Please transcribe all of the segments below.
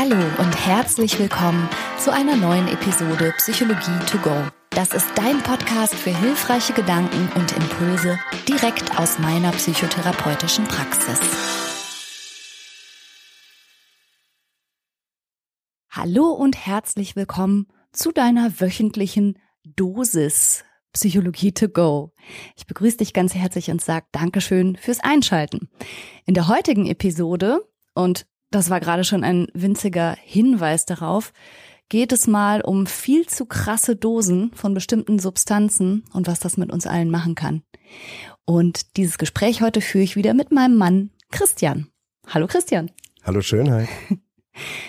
Hallo und herzlich willkommen zu einer neuen Episode Psychologie to go. Das ist dein Podcast für hilfreiche Gedanken und Impulse direkt aus meiner psychotherapeutischen Praxis. Hallo und herzlich willkommen zu deiner wöchentlichen Dosis Psychologie to go. Ich begrüße dich ganz herzlich und sage Dankeschön fürs Einschalten. In der heutigen Episode, und das war gerade schon ein winziger Hinweis darauf, geht es mal um viel zu krasse Dosen von bestimmten Substanzen und was das mit uns allen machen kann. Und dieses Gespräch heute führe ich wieder mit meinem Mann Christian. Hallo Christian. Hallo Schönheit.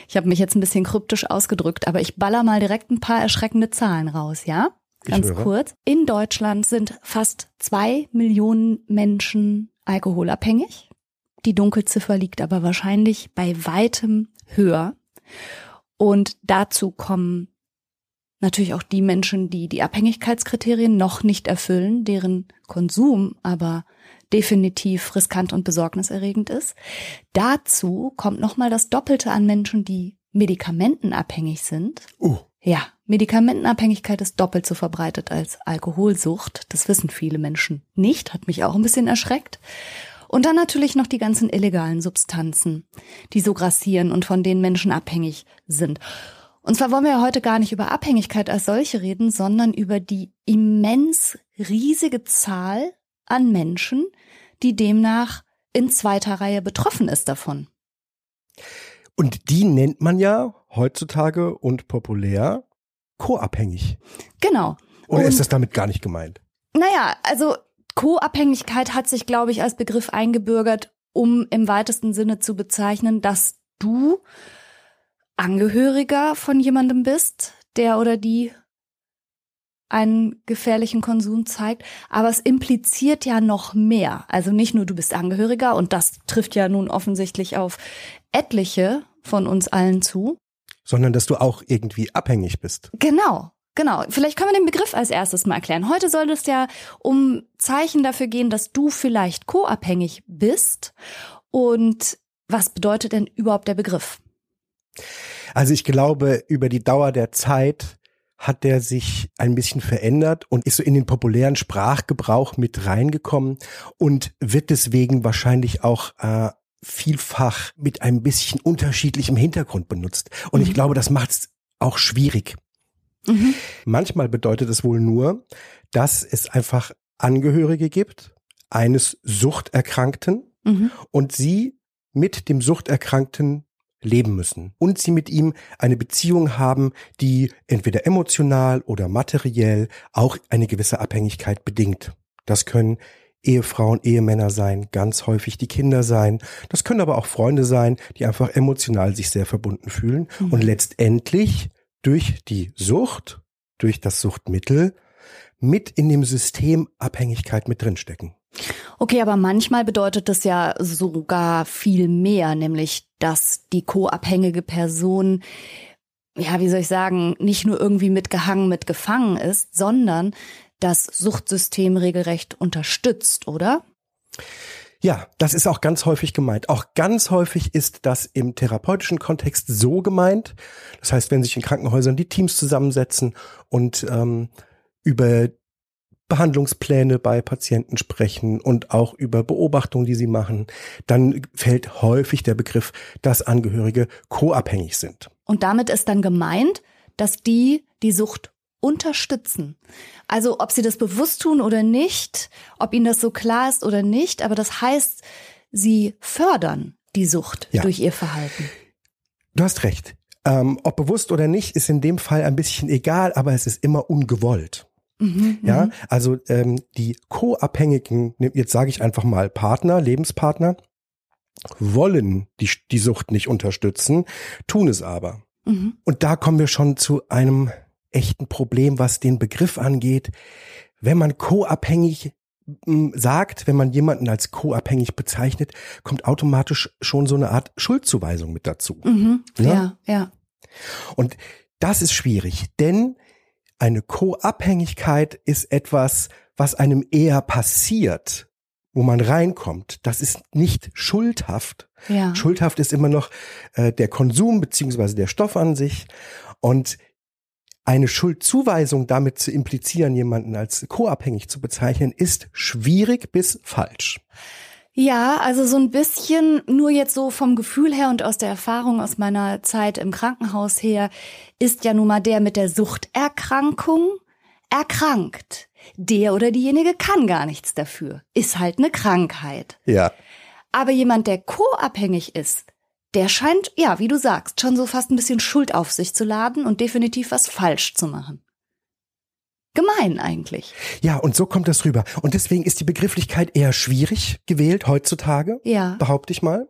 Ich habe mich jetzt ein bisschen kryptisch ausgedrückt, aber ich baller mal direkt ein paar erschreckende Zahlen raus, ja? Ganz kurz. In Deutschland sind fast zwei Millionen Menschen alkoholabhängig. Die Dunkelziffer liegt aber wahrscheinlich bei weitem höher. Und dazu kommen natürlich auch die Menschen, die die Abhängigkeitskriterien noch nicht erfüllen, deren Konsum aber definitiv riskant und besorgniserregend ist. Dazu kommt nochmal das Doppelte an Menschen, die medikamentenabhängig sind. Uh. Ja, Medikamentenabhängigkeit ist doppelt so verbreitet als Alkoholsucht. Das wissen viele Menschen nicht, hat mich auch ein bisschen erschreckt. Und dann natürlich noch die ganzen illegalen Substanzen, die so grassieren und von denen Menschen abhängig sind. Und zwar wollen wir ja heute gar nicht über Abhängigkeit als solche reden, sondern über die immens riesige Zahl an Menschen, die demnach in zweiter Reihe betroffen ist davon. Und die nennt man ja heutzutage und populär co-abhängig. Genau. Oder und, ist das damit gar nicht gemeint? Naja, also Co-Abhängigkeit hat sich, glaube ich, als Begriff eingebürgert, um im weitesten Sinne zu bezeichnen, dass du Angehöriger von jemandem bist, der oder die einen gefährlichen Konsum zeigt, aber es impliziert ja noch mehr. Also nicht nur du bist Angehöriger und das trifft ja nun offensichtlich auf etliche von uns allen zu. Sondern dass du auch irgendwie abhängig bist. Genau. Genau, vielleicht können wir den Begriff als erstes mal erklären. Heute soll es ja um Zeichen dafür gehen, dass du vielleicht co-abhängig bist. Und was bedeutet denn überhaupt der Begriff? Also ich glaube, über die Dauer der Zeit hat der sich ein bisschen verändert und ist so in den populären Sprachgebrauch mit reingekommen und wird deswegen wahrscheinlich auch äh, vielfach mit ein bisschen unterschiedlichem Hintergrund benutzt. Und mhm. ich glaube, das macht es auch schwierig. Mhm. Manchmal bedeutet es wohl nur, dass es einfach Angehörige gibt eines Suchterkrankten mhm. und sie mit dem Suchterkrankten leben müssen und sie mit ihm eine Beziehung haben, die entweder emotional oder materiell auch eine gewisse Abhängigkeit bedingt. Das können Ehefrauen, Ehemänner sein, ganz häufig die Kinder sein. Das können aber auch Freunde sein, die einfach emotional sich sehr verbunden fühlen mhm. und letztendlich durch die Sucht, durch das Suchtmittel mit in dem System Abhängigkeit mit drinstecken. Okay, aber manchmal bedeutet das ja sogar viel mehr, nämlich dass die co-abhängige Person, ja, wie soll ich sagen, nicht nur irgendwie mitgehangen, mitgefangen ist, sondern das Suchtsystem regelrecht unterstützt, oder? Ja, das ist auch ganz häufig gemeint. Auch ganz häufig ist das im therapeutischen Kontext so gemeint. Das heißt, wenn sich in Krankenhäusern die Teams zusammensetzen und ähm, über Behandlungspläne bei Patienten sprechen und auch über Beobachtungen, die sie machen, dann fällt häufig der Begriff, dass Angehörige co-abhängig sind. Und damit ist dann gemeint, dass die die Sucht unterstützen. Also ob sie das bewusst tun oder nicht, ob ihnen das so klar ist oder nicht, aber das heißt, sie fördern die Sucht ja. durch ihr Verhalten. Du hast recht. Ähm, ob bewusst oder nicht, ist in dem Fall ein bisschen egal, aber es ist immer ungewollt. Mhm, ja, mhm. also ähm, die co-abhängigen, jetzt sage ich einfach mal Partner, Lebenspartner, wollen die, die Sucht nicht unterstützen, tun es aber. Mhm. Und da kommen wir schon zu einem echten Problem, was den Begriff angeht. Wenn man co-abhängig hm, sagt, wenn man jemanden als co-abhängig bezeichnet, kommt automatisch schon so eine Art Schuldzuweisung mit dazu. Mhm, ja? ja, ja. Und das ist schwierig, denn eine Co-Abhängigkeit ist etwas, was einem eher passiert, wo man reinkommt, das ist nicht schuldhaft. Ja. Schuldhaft ist immer noch äh, der Konsum beziehungsweise der Stoff an sich. Und eine Schuldzuweisung damit zu implizieren, jemanden als co-abhängig zu bezeichnen, ist schwierig bis falsch. Ja, also so ein bisschen, nur jetzt so vom Gefühl her und aus der Erfahrung aus meiner Zeit im Krankenhaus her, ist ja nun mal der mit der Suchterkrankung erkrankt. Der oder diejenige kann gar nichts dafür. Ist halt eine Krankheit. Ja. Aber jemand, der co-abhängig ist, der scheint, ja, wie du sagst, schon so fast ein bisschen Schuld auf sich zu laden und definitiv was falsch zu machen. Gemein eigentlich. Ja, und so kommt das rüber. Und deswegen ist die Begrifflichkeit eher schwierig gewählt heutzutage, ja. behaupte ich mal.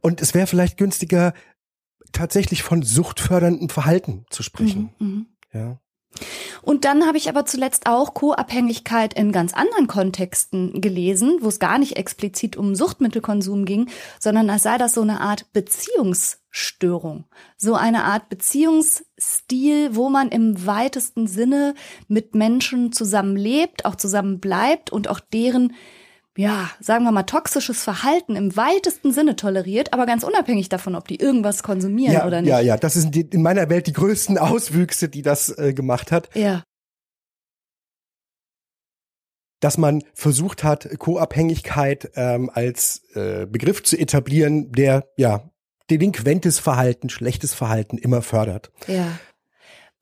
Und es wäre vielleicht günstiger, tatsächlich von suchtförderndem Verhalten zu sprechen. Mhm, mh. Ja. Und dann habe ich aber zuletzt auch Co-Abhängigkeit in ganz anderen Kontexten gelesen, wo es gar nicht explizit um Suchtmittelkonsum ging, sondern als sei das so eine Art Beziehungsstörung. So eine Art Beziehungsstil, wo man im weitesten Sinne mit Menschen zusammenlebt, auch zusammen bleibt und auch deren ja, sagen wir mal, toxisches Verhalten im weitesten Sinne toleriert, aber ganz unabhängig davon, ob die irgendwas konsumieren ja, oder nicht. Ja, ja, das sind die, in meiner Welt die größten Auswüchse, die das äh, gemacht hat. Ja. Dass man versucht hat, Co-Abhängigkeit ähm, als äh, Begriff zu etablieren, der ja delinquentes Verhalten, schlechtes Verhalten immer fördert. Ja.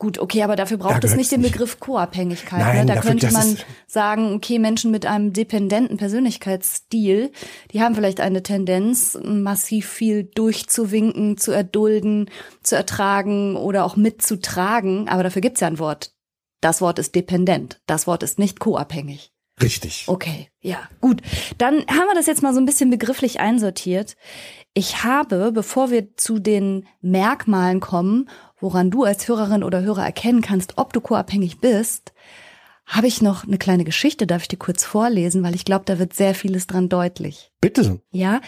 Gut, okay, aber dafür braucht es nicht den Begriff Co-Abhängigkeit. Ne? Da dafür, könnte man sagen, okay, Menschen mit einem dependenten Persönlichkeitsstil, die haben vielleicht eine Tendenz, massiv viel durchzuwinken, zu erdulden, zu ertragen oder auch mitzutragen. Aber dafür gibt's ja ein Wort. Das Wort ist dependent. Das Wort ist nicht co-abhängig. Richtig. Okay, ja, gut. Dann haben wir das jetzt mal so ein bisschen begrifflich einsortiert. Ich habe, bevor wir zu den Merkmalen kommen woran du als Hörerin oder Hörer erkennen kannst, ob du co-abhängig bist, habe ich noch eine kleine Geschichte, darf ich dir kurz vorlesen, weil ich glaube, da wird sehr vieles dran deutlich. Bitte. Ja,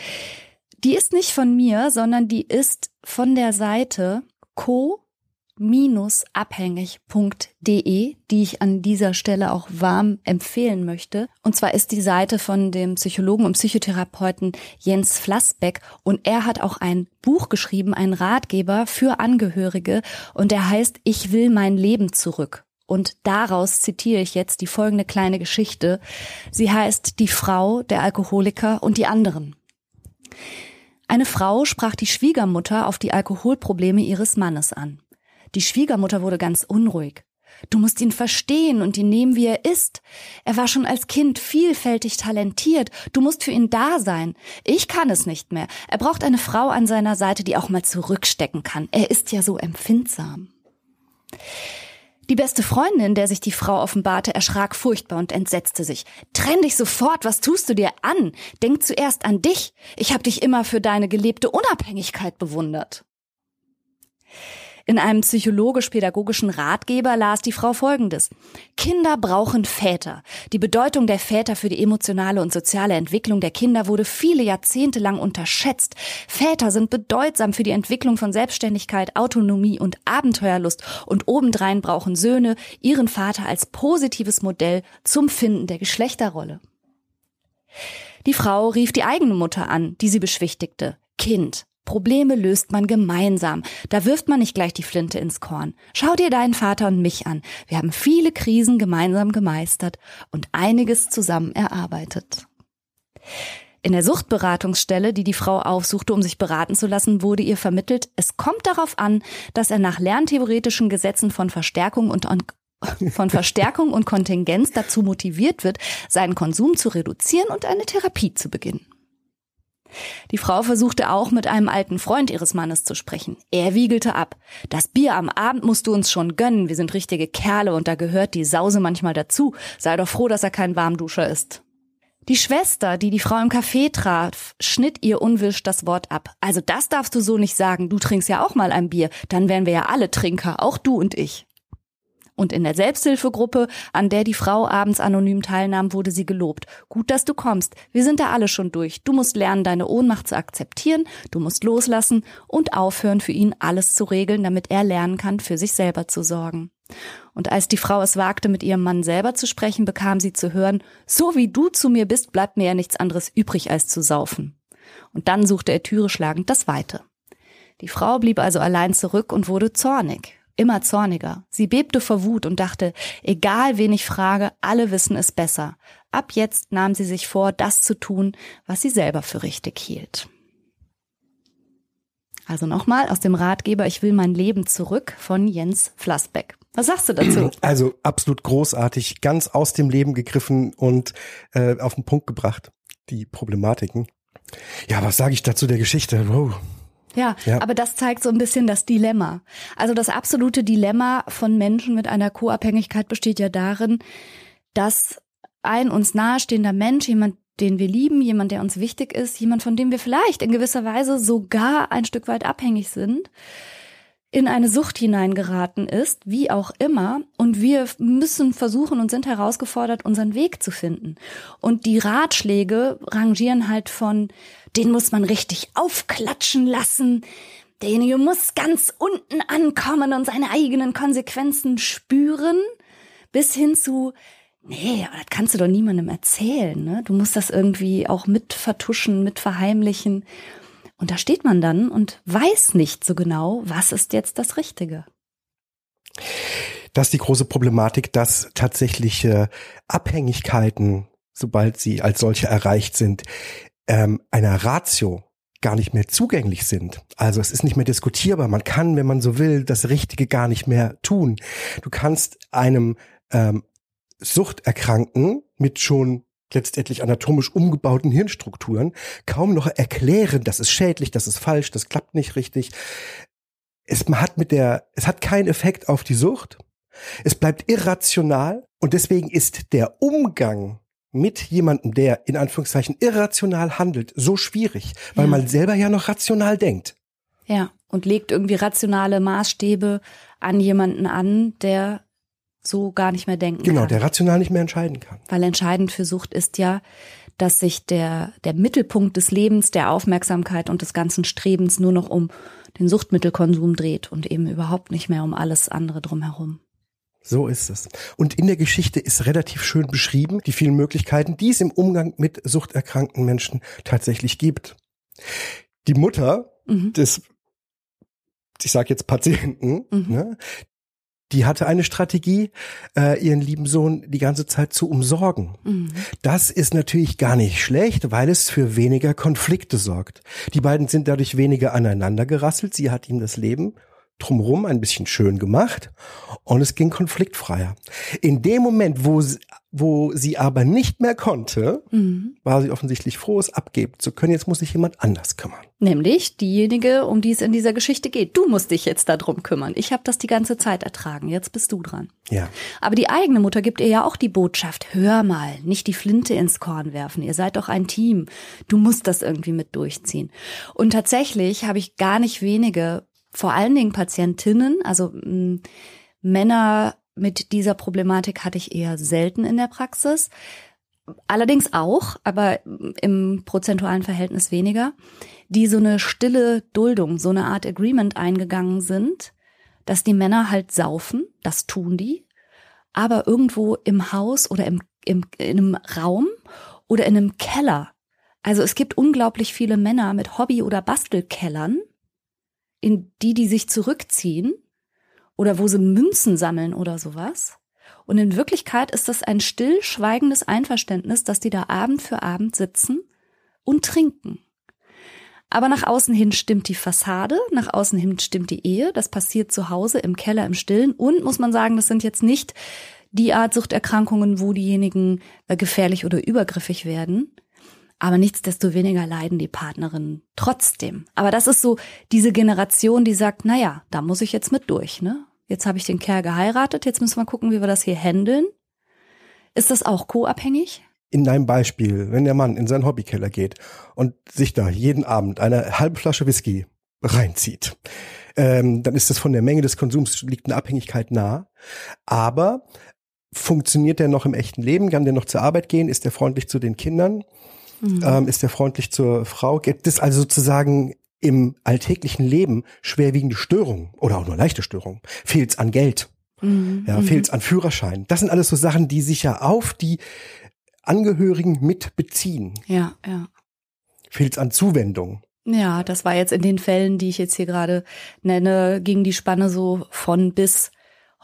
die ist nicht von mir, sondern die ist von der Seite co abhängig.de, die ich an dieser Stelle auch warm empfehlen möchte. Und zwar ist die Seite von dem Psychologen und Psychotherapeuten Jens Flassbeck und er hat auch ein Buch geschrieben, ein Ratgeber für Angehörige und der heißt Ich will mein Leben zurück. Und daraus zitiere ich jetzt die folgende kleine Geschichte. Sie heißt Die Frau, der Alkoholiker und die anderen. Eine Frau sprach die Schwiegermutter auf die Alkoholprobleme ihres Mannes an. Die Schwiegermutter wurde ganz unruhig. Du musst ihn verstehen und ihn nehmen, wie er ist. Er war schon als Kind vielfältig talentiert. Du musst für ihn da sein. Ich kann es nicht mehr. Er braucht eine Frau an seiner Seite, die auch mal zurückstecken kann. Er ist ja so empfindsam. Die beste Freundin, der sich die Frau offenbarte, erschrak furchtbar und entsetzte sich. Trenn dich sofort, was tust du dir an? Denk zuerst an dich. Ich habe dich immer für deine gelebte Unabhängigkeit bewundert. In einem psychologisch-pädagogischen Ratgeber las die Frau Folgendes. Kinder brauchen Väter. Die Bedeutung der Väter für die emotionale und soziale Entwicklung der Kinder wurde viele Jahrzehnte lang unterschätzt. Väter sind bedeutsam für die Entwicklung von Selbstständigkeit, Autonomie und Abenteuerlust und obendrein brauchen Söhne ihren Vater als positives Modell zum Finden der Geschlechterrolle. Die Frau rief die eigene Mutter an, die sie beschwichtigte. Kind, Probleme löst man gemeinsam. Da wirft man nicht gleich die Flinte ins Korn. Schau dir deinen Vater und mich an. Wir haben viele Krisen gemeinsam gemeistert und einiges zusammen erarbeitet. In der Suchtberatungsstelle, die die Frau aufsuchte, um sich beraten zu lassen, wurde ihr vermittelt, es kommt darauf an, dass er nach lerntheoretischen Gesetzen von Verstärkung und von Verstärkung und Kontingenz dazu motiviert wird, seinen Konsum zu reduzieren und eine Therapie zu beginnen. Die Frau versuchte auch mit einem alten Freund ihres Mannes zu sprechen. Er wiegelte ab. Das Bier am Abend musst du uns schon gönnen. Wir sind richtige Kerle und da gehört die Sause manchmal dazu. Sei doch froh, dass er kein Warmduscher ist. Die Schwester, die die Frau im Café traf, schnitt ihr unwirsch das Wort ab. Also das darfst du so nicht sagen. Du trinkst ja auch mal ein Bier. Dann wären wir ja alle Trinker, auch du und ich. Und in der Selbsthilfegruppe, an der die Frau abends anonym teilnahm, wurde sie gelobt. Gut, dass du kommst. Wir sind da alle schon durch. Du musst lernen, deine Ohnmacht zu akzeptieren, du musst loslassen und aufhören, für ihn alles zu regeln, damit er lernen kann, für sich selber zu sorgen. Und als die Frau es wagte, mit ihrem Mann selber zu sprechen, bekam sie zu hören, so wie du zu mir bist, bleibt mir ja nichts anderes übrig, als zu saufen. Und dann suchte er Türe schlagend das Weite. Die Frau blieb also allein zurück und wurde zornig, immer zorniger. Sie bebte vor Wut und dachte, egal wen ich frage, alle wissen es besser. Ab jetzt nahm sie sich vor, das zu tun, was sie selber für richtig hielt. Also nochmal aus dem Ratgeber Ich will mein Leben zurück von Jens Flassbeck. Was sagst du dazu? Also absolut großartig, ganz aus dem Leben gegriffen und äh, auf den Punkt gebracht, die Problematiken. Ja, was sage ich dazu der Geschichte? Wow. Ja, ja, aber das zeigt so ein bisschen das Dilemma. Also das absolute Dilemma von Menschen mit einer Co-Abhängigkeit besteht ja darin, dass ein uns nahestehender Mensch, jemand, den wir lieben, jemand, der uns wichtig ist, jemand, von dem wir vielleicht in gewisser Weise sogar ein Stück weit abhängig sind, in eine Sucht hineingeraten ist, wie auch immer, und wir müssen versuchen und sind herausgefordert, unseren Weg zu finden. Und die Ratschläge rangieren halt von, den muss man richtig aufklatschen lassen, derjenige muss ganz unten ankommen und seine eigenen Konsequenzen spüren, bis hin zu, nee, aber das kannst du doch niemandem erzählen, ne? Du musst das irgendwie auch mit vertuschen, mit verheimlichen. Und da steht man dann und weiß nicht so genau, was ist jetzt das Richtige. Das ist die große Problematik, dass tatsächliche Abhängigkeiten, sobald sie als solche erreicht sind, ähm, einer Ratio gar nicht mehr zugänglich sind. Also es ist nicht mehr diskutierbar. Man kann, wenn man so will, das Richtige gar nicht mehr tun. Du kannst einem ähm, Suchterkrankten mit schon letztendlich anatomisch umgebauten Hirnstrukturen kaum noch erklären, das ist schädlich, das ist falsch, das klappt nicht richtig. Es hat mit der, es hat keinen Effekt auf die Sucht. Es bleibt irrational und deswegen ist der Umgang mit jemandem, der in Anführungszeichen irrational handelt, so schwierig, weil ja. man selber ja noch rational denkt. Ja, und legt irgendwie rationale Maßstäbe an jemanden an, der so gar nicht mehr denken genau, kann. Genau, der rational nicht mehr entscheiden kann. Weil entscheidend für Sucht ist ja, dass sich der, der Mittelpunkt des Lebens, der Aufmerksamkeit und des ganzen Strebens nur noch um den Suchtmittelkonsum dreht und eben überhaupt nicht mehr um alles andere drumherum. So ist es. Und in der Geschichte ist relativ schön beschrieben, die vielen Möglichkeiten, die es im Umgang mit suchterkrankten Menschen tatsächlich gibt. Die Mutter mhm. des ich sage jetzt Patienten, mhm. ne, die hatte eine Strategie, äh, ihren lieben Sohn die ganze Zeit zu umsorgen. Mhm. Das ist natürlich gar nicht schlecht, weil es für weniger Konflikte sorgt. Die beiden sind dadurch weniger aneinander gerasselt. Sie hat ihm das Leben drumherum ein bisschen schön gemacht und es ging konfliktfreier. In dem Moment, wo sie, wo sie aber nicht mehr konnte, mhm. war sie offensichtlich froh, es abgeben zu können. Jetzt muss sich jemand anders kümmern. Nämlich diejenige, um die es in dieser Geschichte geht. Du musst dich jetzt darum kümmern. Ich habe das die ganze Zeit ertragen. Jetzt bist du dran. Ja. Aber die eigene Mutter gibt ihr ja auch die Botschaft: Hör mal, nicht die Flinte ins Korn werfen. Ihr seid doch ein Team. Du musst das irgendwie mit durchziehen. Und tatsächlich habe ich gar nicht wenige vor allen Dingen Patientinnen, also mh, mm, Männer mit dieser Problematik hatte ich eher selten in der Praxis. Allerdings auch, aber im prozentualen Verhältnis weniger, die so eine stille Duldung, so eine Art Agreement eingegangen sind, dass die Männer halt saufen, das tun die, aber irgendwo im Haus oder im, im, in einem Raum oder in einem Keller. Also es gibt unglaublich viele Männer mit Hobby- oder Bastelkellern, in die die sich zurückziehen oder wo sie Münzen sammeln oder sowas. Und in Wirklichkeit ist das ein stillschweigendes Einverständnis, dass die da Abend für Abend sitzen und trinken. Aber nach außen hin stimmt die Fassade, nach außen hin stimmt die Ehe, das passiert zu Hause im Keller im Stillen und muss man sagen, das sind jetzt nicht die Art Suchterkrankungen, wo diejenigen äh, gefährlich oder übergriffig werden, aber nichtsdestoweniger leiden die Partnerinnen trotzdem. Aber das ist so diese Generation, die sagt, na ja, da muss ich jetzt mit durch, ne? Jetzt habe ich den Kerl geheiratet, jetzt müssen wir gucken, wie wir das hier handeln. Ist das auch co-abhängig? In deinem Beispiel, wenn der Mann in seinen Hobbykeller geht und sich da jeden Abend eine halbe Flasche Whisky reinzieht, ähm, dann ist das von der Menge des Konsums liegt eine Abhängigkeit nah. Aber funktioniert der noch im echten Leben? Kann der noch zur Arbeit gehen? Ist der freundlich zu den Kindern? Mhm. Ähm, ist er freundlich zur Frau? Gibt es also sozusagen im alltäglichen Leben schwerwiegende Störungen oder auch nur leichte Störungen? Fehlt es an Geld? Mhm. Ja, fehlt es an Führerschein. Das sind alles so Sachen, die sich ja auf die Angehörigen mit beziehen. Ja, ja. Fehlt es an Zuwendung. Ja, das war jetzt in den Fällen, die ich jetzt hier gerade nenne, ging die Spanne so von bis.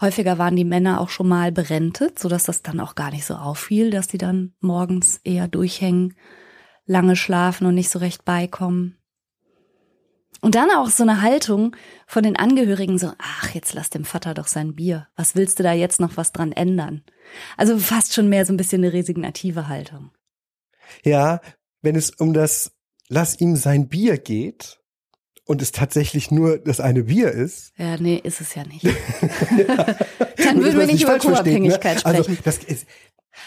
Häufiger waren die Männer auch schon mal berentet, sodass das dann auch gar nicht so auffiel, dass die dann morgens eher durchhängen, lange schlafen und nicht so recht beikommen. Und dann auch so eine Haltung von den Angehörigen so, ach, jetzt lass dem Vater doch sein Bier. Was willst du da jetzt noch was dran ändern? Also fast schon mehr so ein bisschen eine resignative Haltung. Ja, wenn es um das Lass ihm sein Bier geht und es tatsächlich nur das eine Bier ist. Ja, nee, ist es ja nicht. ja. Dann würden wir nicht über Co-Abhängigkeit ne? also, sprechen. Also,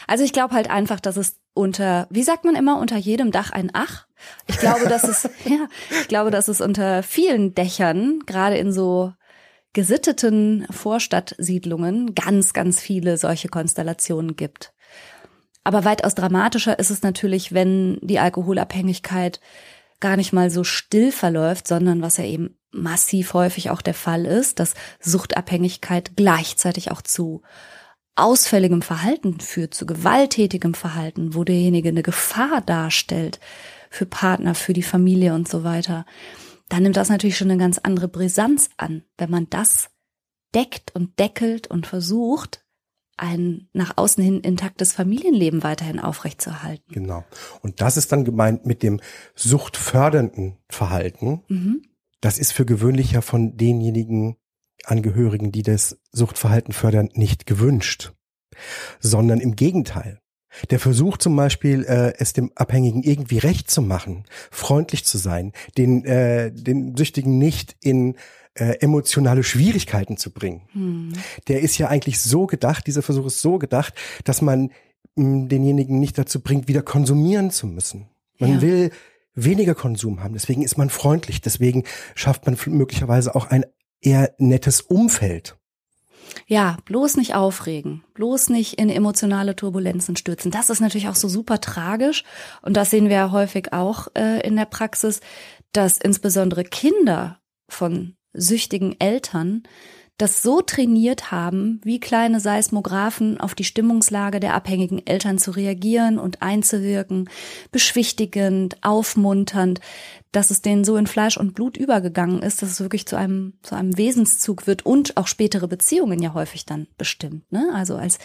also ich glaube halt einfach, dass es unter, wie sagt man immer, unter jedem Dach ein Ach ich glaube, dass es, ja, ich glaube, dass es unter vielen Dächern, gerade in so gesitteten Vorstadtsiedlungen, ganz, ganz viele solche Konstellationen gibt. Aber weitaus dramatischer ist es natürlich, wenn die Alkoholabhängigkeit gar nicht mal so still verläuft, sondern was ja eben massiv häufig auch der Fall ist, dass Suchtabhängigkeit gleichzeitig auch zu ausfälligem Verhalten führt, zu gewalttätigem Verhalten, wo derjenige eine Gefahr darstellt für Partner, für die Familie und so weiter, dann nimmt das natürlich schon eine ganz andere Brisanz an, wenn man das deckt und deckelt und versucht, ein nach außen hin intaktes Familienleben weiterhin aufrechtzuerhalten. Genau. Und das ist dann gemeint mit dem suchtfördernden Verhalten. Mhm. Das ist für gewöhnlich ja von denjenigen Angehörigen, die das Suchtverhalten fördern, nicht gewünscht, sondern im Gegenteil. Der Versuch zum Beispiel, äh, es dem Abhängigen irgendwie recht zu machen, freundlich zu sein, den, äh, den Süchtigen nicht in äh, emotionale Schwierigkeiten zu bringen. Hm. Der ist ja eigentlich so gedacht, dieser Versuch ist so gedacht, dass man mh, hm, denjenigen nicht dazu bringt, wieder konsumieren zu müssen. Man ja. will weniger Konsum haben, deswegen ist man freundlich, deswegen schafft man möglicherweise auch ein eher nettes Umfeld. Ja, bloß nicht aufregen, bloß nicht in emotionale Turbulenzen stürzen. Das ist natürlich auch so super tragisch und das sehen wir ja häufig auch äh, in der Praxis, dass insbesondere Kinder von süchtigen Eltern das so trainiert haben, wie kleine Seismographen auf die Stimmungslage der abhängigen Eltern zu reagieren und einzuwirken, beschwichtigend, aufmunternd, dass es denen so in Fleisch und Blut übergegangen ist, dass es wirklich zu einem, zu einem Wesenszug wird und auch spätere Beziehungen ja häufig dann bestimmt. Ne? Also als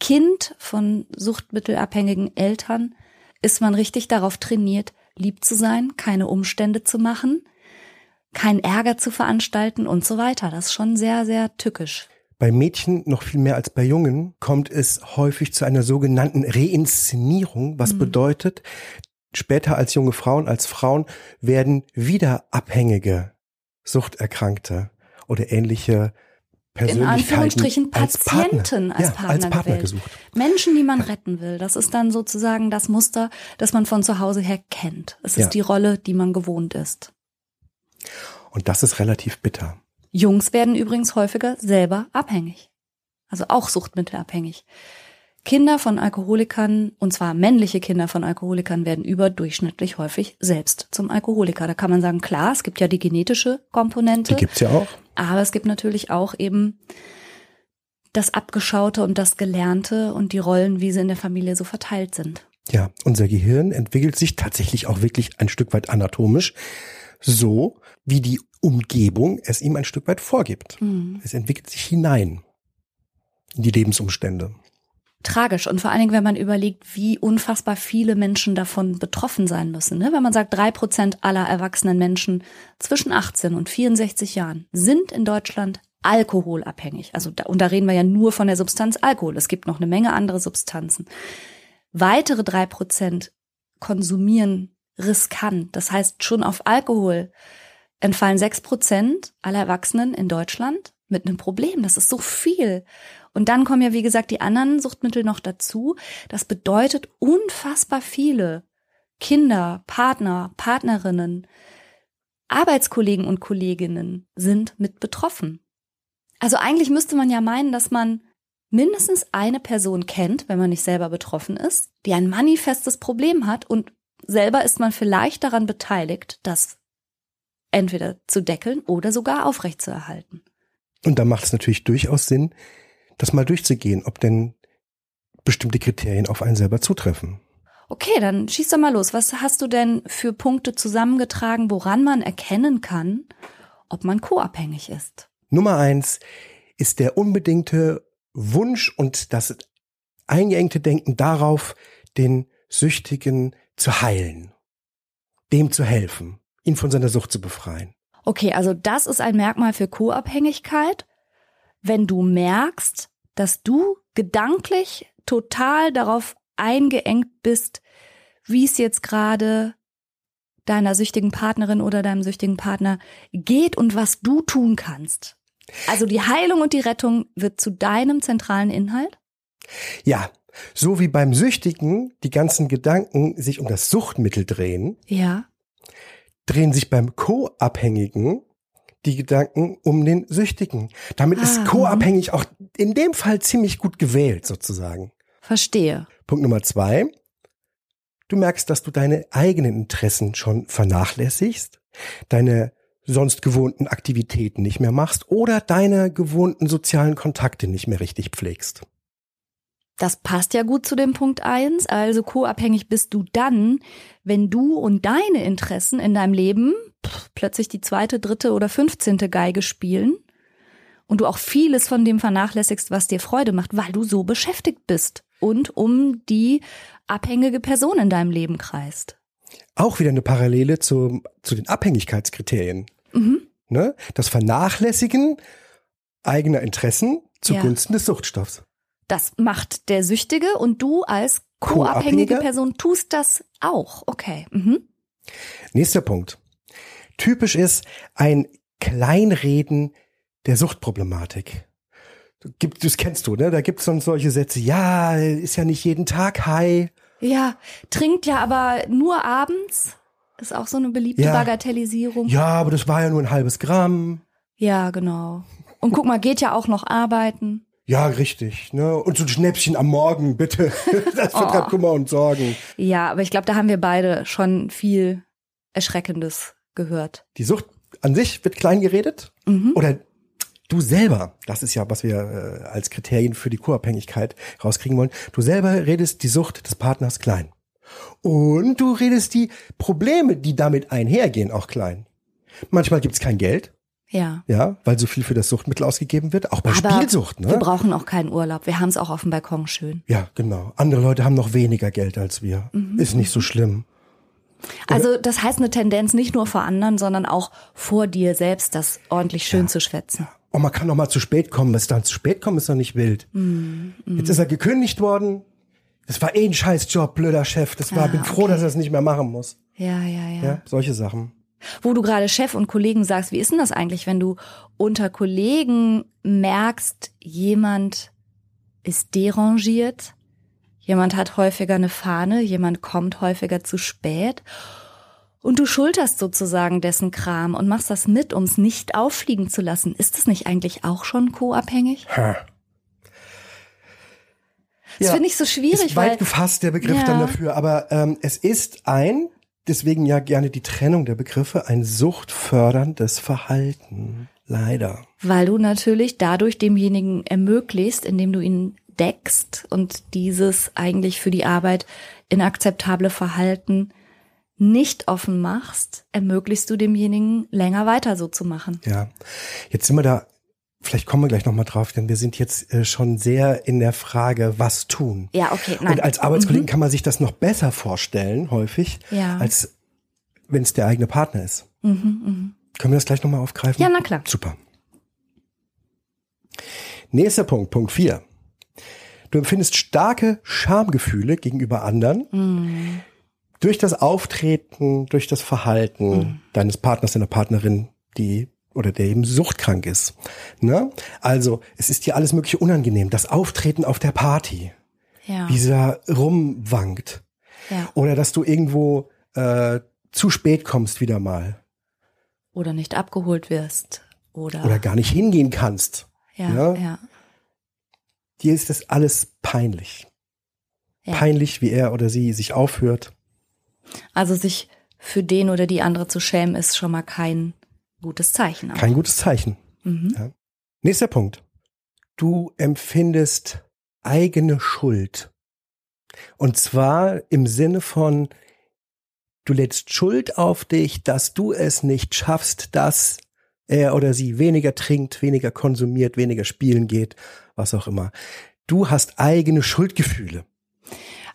Kind von suchtmittelabhängigen Eltern ist man richtig darauf trainiert, lieb zu sein, keine Umstände zu machen, keinen Ärger zu veranstalten und so weiter. Das ist schon sehr, sehr tückisch. Bei Mädchen noch viel mehr als bei Jungen kommt es häufig zu einer sogenannten Reinszenierung, was mhm. bedeutet, später als junge Frauen, als Frauen werden wieder abhängige Suchterkrankte oder ähnliche Persönlichkeiten in Anführungsstrichen Patienten als Partner, als Partner, ja, als Partner gesucht. Menschen, die man retten will. Das ist dann sozusagen das Muster, das man von zu Hause her kennt. Es ist ja. die Rolle, die man gewohnt ist. Und das ist relativ bitter. Jungs werden übrigens häufiger selber abhängig. Also auch suchtmittelabhängig. Kinder von Alkoholikern, und zwar männliche Kinder von Alkoholikern, werden überdurchschnittlich häufig selbst zum Alkoholiker. Da kann man sagen, klar, es gibt ja die genetische Komponente. Die gibt's ja auch. Aber es gibt natürlich auch eben das Abgeschaute und das Gelernte und die Rollen, wie sie in der Familie so verteilt sind. Ja, unser Gehirn entwickelt sich tatsächlich auch wirklich ein Stück weit anatomisch so, wie die Umgebung es ihm ein Stück weit vorgibt. Mhm. Es entwickelt sich hinein in die Lebensumstände. Tragisch und vor allen Dingen, wenn man überlegt, wie unfassbar viele Menschen davon betroffen sein müssen. Ne? Wenn man sagt, drei Prozent aller erwachsenen Menschen zwischen 18 und 64 Jahren sind in Deutschland alkoholabhängig. Also da, und da reden wir ja nur von der Substanz Alkohol. Es gibt noch eine Menge andere Substanzen. Weitere drei Prozent konsumieren riskant. Das heißt, schon auf Alkohol entfallen sechs Prozent aller Erwachsenen in Deutschland mit einem Problem. Das ist so viel. Und dann kommen ja, wie gesagt, die anderen Suchtmittel noch dazu. Das bedeutet unfassbar viele Kinder, Partner, Partnerinnen, Arbeitskollegen und Kolleginnen sind mit betroffen. Also eigentlich müsste man ja meinen, dass man mindestens eine Person kennt, wenn man nicht selber betroffen ist, die ein manifestes Problem hat und selber ist man vielleicht daran beteiligt, das entweder zu deckeln oder sogar aufrechtzuerhalten. Und da macht es natürlich durchaus Sinn, das mal durchzugehen, ob denn bestimmte Kriterien auf einen selber zutreffen. Okay, dann schieß doch mal los. Was hast du denn für Punkte zusammengetragen, woran man erkennen kann, ob man co-abhängig ist? Nummer eins ist der unbedingte Wunsch und das eingeengte Denken darauf, den Süchtigen zu heilen, dem zu helfen, ihn von seiner Sucht zu befreien. Okay, also das ist ein Merkmal für Co-Abhängigkeit, wenn du merkst, dass du gedanklich total darauf eingeengt bist, wie es jetzt gerade deiner süchtigen Partnerin oder deinem süchtigen Partner geht und was du tun kannst. Also die Heilung und die Rettung wird zu deinem zentralen Inhalt? Ja, so wie beim Süchtigen die ganzen Gedanken sich um das Suchtmittel drehen. Ja. Drehen sich beim Co-Abhängigen die Gedanken um den Süchtigen. Damit ah. ist co-abhängig auch in dem Fall ziemlich gut gewählt, sozusagen. Verstehe. Punkt Nummer zwei. Du merkst, dass du deine eigenen Interessen schon vernachlässigst, deine sonst gewohnten Aktivitäten nicht mehr machst oder deine gewohnten sozialen Kontakte nicht mehr richtig pflegst. Das passt ja gut zu dem Punkt eins. Also co-abhängig bist du dann, wenn du und deine Interessen in deinem Leben plötzlich die zweite, dritte oder fünfzehnte Geige spielen und du auch vieles von dem vernachlässigst, was dir Freude macht, weil du so beschäftigt bist und um die abhängige Person in deinem Leben kreist. Auch wieder eine Parallele zu, zu den Abhängigkeitskriterien. Mhm. Ne? Das Vernachlässigen eigener Interessen zugunsten ja. des Suchtstoffs. Das macht der Süchtige und du als co-abhängige Person tust das auch. Okay. Mhm. Nächster Punkt. Typisch ist ein Kleinreden der Suchtproblematik. Gibt, das kennst du, ne? Da gibt's dann solche Sätze, ja, ist ja nicht jeden Tag high. Ja, trinkt ja aber nur abends. Ist auch so eine beliebte ja. Bagatellisierung. Ja, aber das war ja nur ein halbes Gramm. Ja, genau. Und guck mal, geht ja auch noch arbeiten. Ja, richtig. Ne? Und so ein Schnäppchen am Morgen, bitte. Das vertreibt oh. Kummer und Sorgen. Ja, aber ich glaube, da haben wir beide schon viel Erschreckendes gehört. Die Sucht an sich wird klein geredet. Mhm. Oder du selber, das ist ja, was wir äh, als Kriterien für die Co-Abhängigkeit rauskriegen wollen, du selber redest die Sucht des Partners klein. Und du redest die Probleme, die damit einhergehen, auch klein. Manchmal gibt's kein Geld. Ja. Ja, weil so viel für das Suchtmittel ausgegeben wird, auch bei Aber Spielsucht. Ne? Wir brauchen auch keinen Urlaub. Wir haben es auch auf dem Balkon schön. Ja, genau. Andere Leute haben noch weniger Geld als wir. Mhm. Ist nicht so schlimm. Also das heißt eine Tendenz nicht nur vor anderen, sondern auch vor dir selbst, das ordentlich schön ja. zu schwätzen. Und man kann noch mal zu spät kommen. Bis dann zu spät kommen, ist doch nicht wild. Mm, mm. Jetzt ist er gekündigt worden. Das war eh ein Scheißjob, blöder Chef. Das war, ah, bin froh, okay. dass er es nicht mehr machen muss. Ja, ja, ja. ja solche Sachen. Wo du gerade Chef und Kollegen sagst, wie ist denn das eigentlich, wenn du unter Kollegen merkst, jemand ist derangiert, jemand hat häufiger eine Fahne, jemand kommt häufiger zu spät und du schulterst sozusagen dessen Kram und machst das mit, um es nicht auffliegen zu lassen. Ist das nicht eigentlich auch schon co-abhängig? Das ja, finde ich so schwierig. Ist weit gefasst der Begriff ja. dann dafür, aber ähm, es ist ein deswegen ja gerne die Trennung der Begriffe, ein suchtförderndes Verhalten. Leider. Weil du natürlich dadurch demjenigen ermöglicht, indem du ihn deckst und dieses eigentlich für die Arbeit inakzeptable Verhalten nicht offen machst, ermöglichst du demjenigen länger weiter so zu machen. Ja, jetzt sind wir da Vielleicht kommen wir gleich nochmal drauf, denn wir sind jetzt äh, schon sehr in der Frage, was tun. Ja, okay. Nein. Und als Arbeitskollegen mhm. kann man sich das noch besser vorstellen, häufig, ja. als wenn es der eigene Partner ist. Mhm, mh. Können wir das gleich nochmal aufgreifen? Ja, na klar. Super. Nächster Punkt, Punkt 4. Du empfindest starke Schamgefühle gegenüber anderen mhm. durch das Auftreten, durch das Verhalten mhm. deines Partners, deiner Partnerin, die oder der eben suchtkrank ist. Ne? Also es ist dir alles mögliche unangenehm. Das Auftreten auf der Party, ja. wie sie da rumwankt. Ja. Oder dass du irgendwo äh, zu spät kommst wieder mal. Oder nicht abgeholt wirst. Oder, oder gar nicht hingehen kannst. Ja, ja. ja. Dir ist das alles peinlich. Ja. Peinlich, wie er oder sie sich aufhört. Also sich für den oder die andere zu schämen, ist schon mal kein gutes Zeichen. Auch. Kein gutes Zeichen. Mhm. Ja. Nächster Punkt. du empfindest eigene Schuld. Und zwar im Sinne von, du lädst Schuld auf dich, dass du es nicht schaffst, dass er oder sie weniger trinkt, weniger konsumiert, weniger spielen geht, was auch immer. Du hast eigene Schuldgefühle.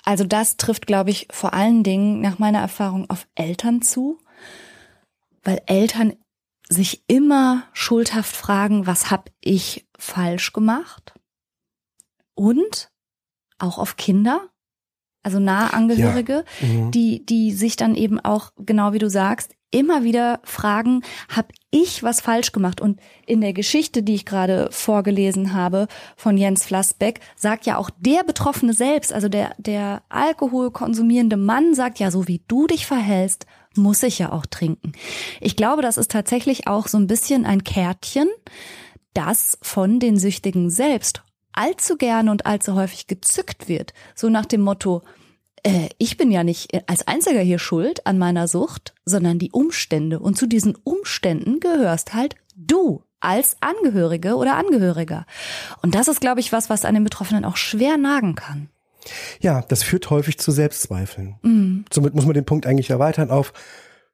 Also das trifft, glaube ich, vor allen Dingen nach meiner Erfahrung auf Eltern zu, weil Eltern sich immer schuldhaft fragen, was habe ich falsch gemacht? Und auch auf Kinder, also nahe Angehörige, ja. mhm. die, die sich dann eben auch, genau wie du sagst, immer wieder fragen, habe ich was falsch gemacht? Und in der Geschichte, die ich gerade vorgelesen habe von Jens Flassbeck, sagt ja auch der Betroffene selbst, also der, der alkoholkonsumierende Mann sagt ja, so wie du dich verhältst, muss ich ja auch trinken. Ich glaube, das ist tatsächlich auch so ein bisschen ein Kärtchen, das von den Süchtigen selbst allzu gerne und allzu häufig gezückt wird. So nach dem Motto, äh, ich bin ja nicht als Einziger hier schuld an meiner Sucht, sondern die Umstände. Und zu diesen Umständen gehörst halt du als Angehörige oder Angehöriger. Und das ist, glaube ich, was, was an den Betroffenen auch schwer nagen kann. Ja, das führt häufig zu Selbstzweifeln. Mhm. Somit muss man den Punkt eigentlich erweitern auf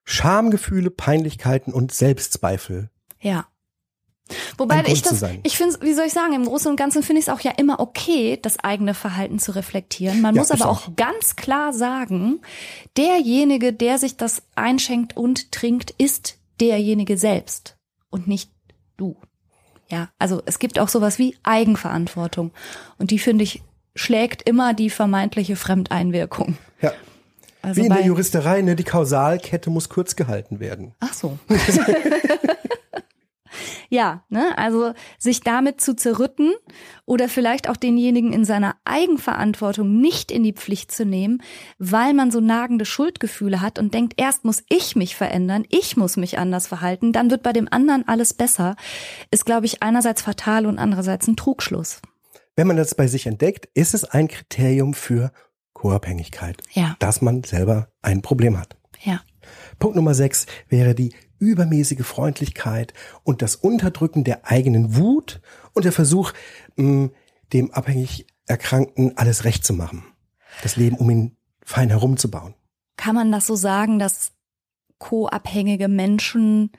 Schamgefühle, Peinlichkeiten und Selbstzweifel. Ja. Wobei ich das, ich finde, wie soll ich sagen, im Großen und Ganzen finde ich es auch ja immer okay, das eigene Verhalten zu reflektieren. Man ja, muss aber auch. auch ganz klar sagen, derjenige, der sich das einschenkt und trinkt, ist derjenige selbst und nicht du. Ja, also es gibt auch sowas wie Eigenverantwortung und die finde ich schlägt immer die vermeintliche Fremdeinwirkung. Ja. Also Wie in der Juristerei, ne, die Kausalkette muss kurz gehalten werden. Ach so. ja, ne, also sich damit zu zerrütten oder vielleicht auch denjenigen in seiner Eigenverantwortung nicht in die Pflicht zu nehmen, weil man so nagende Schuldgefühle hat und denkt, erst muss ich mich verändern, ich muss mich anders verhalten, dann wird bei dem anderen alles besser, ist, glaube ich, einerseits fatal und andererseits ein Trugschluss. Wenn man das bei sich entdeckt, ist es ein Kriterium für Co-Abhängigkeit, ja. dass man selber ein Problem hat. Ja. Punkt Nummer sechs wäre die übermäßige Freundlichkeit und das Unterdrücken der eigenen Wut und der Versuch, mh, dem abhängig Erkrankten alles recht zu machen. Das Leben um ihn fein herumzubauen. Kann man das so sagen, dass co-abhängige Menschen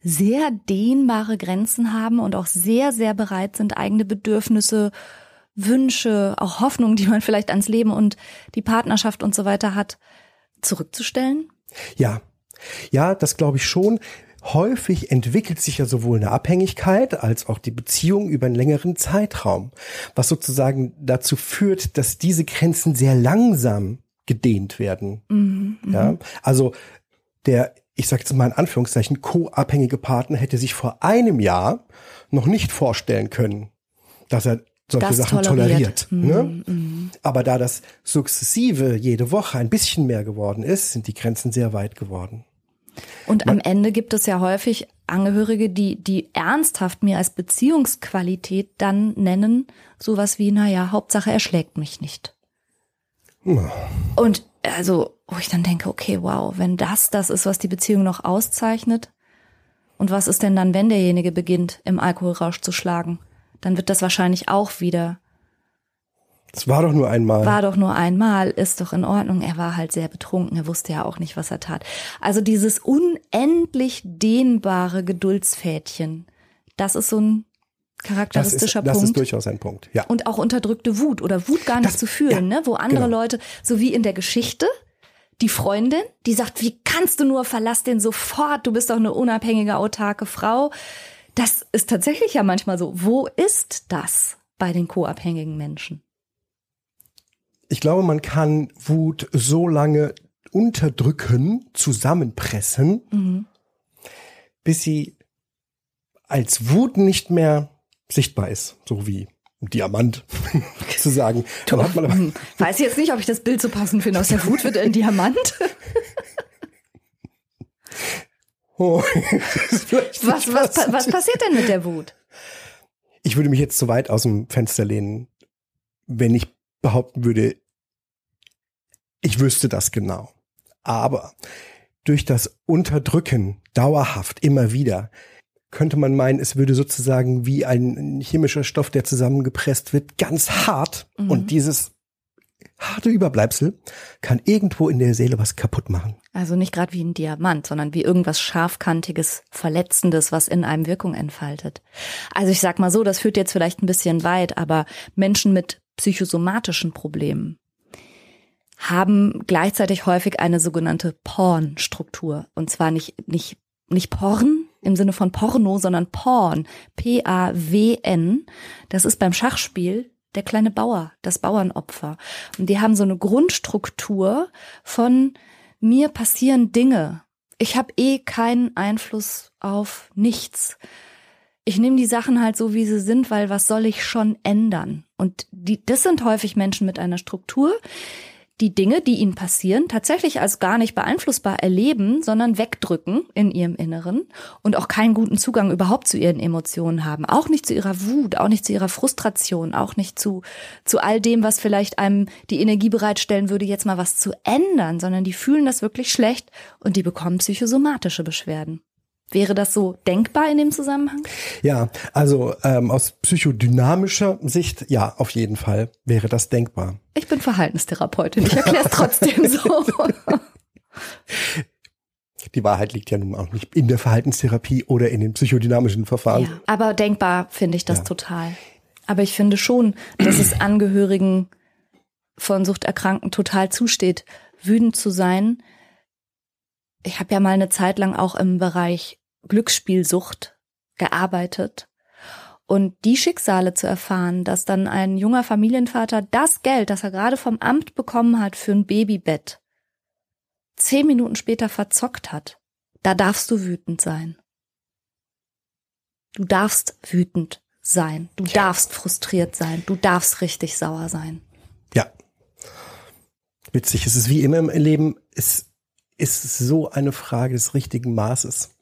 sehr dehnbare Grenzen haben und auch sehr, sehr bereit sind, eigene Bedürfnisse, Wünsche, auch Hoffnungen, die man vielleicht ans Leben und die Partnerschaft und so weiter hat, zurückzustellen? Ja, ja, das glaube ich schon. Häufig entwickelt sich ja sowohl eine Abhängigkeit als auch die Beziehung über einen längeren Zeitraum, was sozusagen dazu führt, dass diese Grenzen sehr langsam gedehnt werden. Mhm, ja, mhm. also der ich sage jetzt mal in Anführungszeichen, co-abhängige Partner hätte sich vor einem Jahr noch nicht vorstellen können, dass er solche das Sachen toleriert. toleriert ne? mm, Aber da das sukzessive jede Woche ein bisschen mehr geworden ist, sind die Grenzen sehr weit geworden. Und Man, am Ende gibt es ja häufig Angehörige, die, die ernsthaft mir als Beziehungsqualität dann nennen, sowas wie, naja, Hauptsache er schlägt mich nicht. Und also, wo ich dann denke, okay, wow, wenn das das ist, was die Beziehung noch auszeichnet, und was ist denn dann, wenn derjenige beginnt, im Alkoholrausch zu schlagen? Dann wird das wahrscheinlich auch wieder. Es war doch nur einmal. War doch nur einmal, ist doch in Ordnung. Er war halt sehr betrunken, er wusste ja auch nicht, was er tat. Also dieses unendlich dehnbare Geduldsfädchen, das ist so ein charakteristischer das ist, Punkt. Das ist durchaus ein Punkt, ja. Und auch unterdrückte Wut oder Wut gar nicht das, zu fühlen, ja, ne? Wo andere genau. Leute, so wie in der Geschichte, die Freundin, die sagt, wie kannst du nur, verlass den sofort, du bist doch eine unabhängige, autarke Frau. Das ist tatsächlich ja manchmal so. Wo ist das bei den co-abhängigen Menschen? Ich glaube, man kann Wut so lange unterdrücken, zusammenpressen, mhm. bis sie als Wut nicht mehr sichtbar ist, so wie ein Diamant zu sagen. Dann hat man aber hm. Weiß jetzt nicht, ob ich das Bild so passend finde. Aus der Wut wird ein Diamant. oh, was, was, was passiert denn mit der Wut? Ich würde mich jetzt zu weit aus dem Fenster lehnen, wenn ich behaupten würde, ich wüsste das genau. Aber durch das Unterdrücken dauerhaft immer wieder könnte man meinen, es würde sozusagen wie ein chemischer Stoff, der zusammengepresst wird, ganz hart. Mhm. Und dieses harte Überbleibsel kann irgendwo in der Seele was kaputt machen. Also nicht gerade wie ein Diamant, sondern wie irgendwas scharfkantiges, verletzendes, was in einem Wirkung entfaltet. Also ich sag mal so, das führt jetzt vielleicht ein bisschen weit, aber Menschen mit psychosomatischen Problemen haben gleichzeitig häufig eine sogenannte Porn-Struktur. Und zwar nicht, nicht, nicht Porn im Sinne von Porno, sondern Porn. P-A-W-N. Das ist beim Schachspiel der kleine Bauer, das Bauernopfer. Und die haben so eine Grundstruktur von mir passieren Dinge. Ich habe eh keinen Einfluss auf nichts. Ich nehme die Sachen halt so, wie sie sind, weil was soll ich schon ändern? Und die, das sind häufig Menschen mit einer Struktur, die Dinge, die ihnen passieren, tatsächlich als gar nicht beeinflussbar erleben, sondern wegdrücken in ihrem Inneren und auch keinen guten Zugang überhaupt zu ihren Emotionen haben. Auch nicht zu ihrer Wut, auch nicht zu ihrer Frustration, auch nicht zu, zu all dem, was vielleicht einem die Energie bereitstellen würde, jetzt mal was zu ändern, sondern die fühlen das wirklich schlecht und die bekommen psychosomatische Beschwerden. Wäre das so denkbar in dem Zusammenhang? Ja, also ähm, aus psychodynamischer Sicht, ja, auf jeden Fall wäre das denkbar. Ich bin Verhaltenstherapeutin, ich erkläre es trotzdem so. Die Wahrheit liegt ja nun auch nicht in der Verhaltenstherapie oder in den psychodynamischen Verfahren. Ja, aber denkbar finde ich das ja. total. Aber ich finde schon, dass es Angehörigen von Suchterkrankten total zusteht, wütend zu sein. Ich habe ja mal eine Zeit lang auch im Bereich Glücksspielsucht gearbeitet. Und die Schicksale zu erfahren, dass dann ein junger Familienvater das Geld, das er gerade vom Amt bekommen hat für ein Babybett, zehn Minuten später verzockt hat, da darfst du wütend sein. Du darfst wütend sein. Du ja. darfst frustriert sein. Du darfst richtig sauer sein. Ja. Witzig. Es ist wie immer im Leben. Es ist so eine Frage des richtigen Maßes.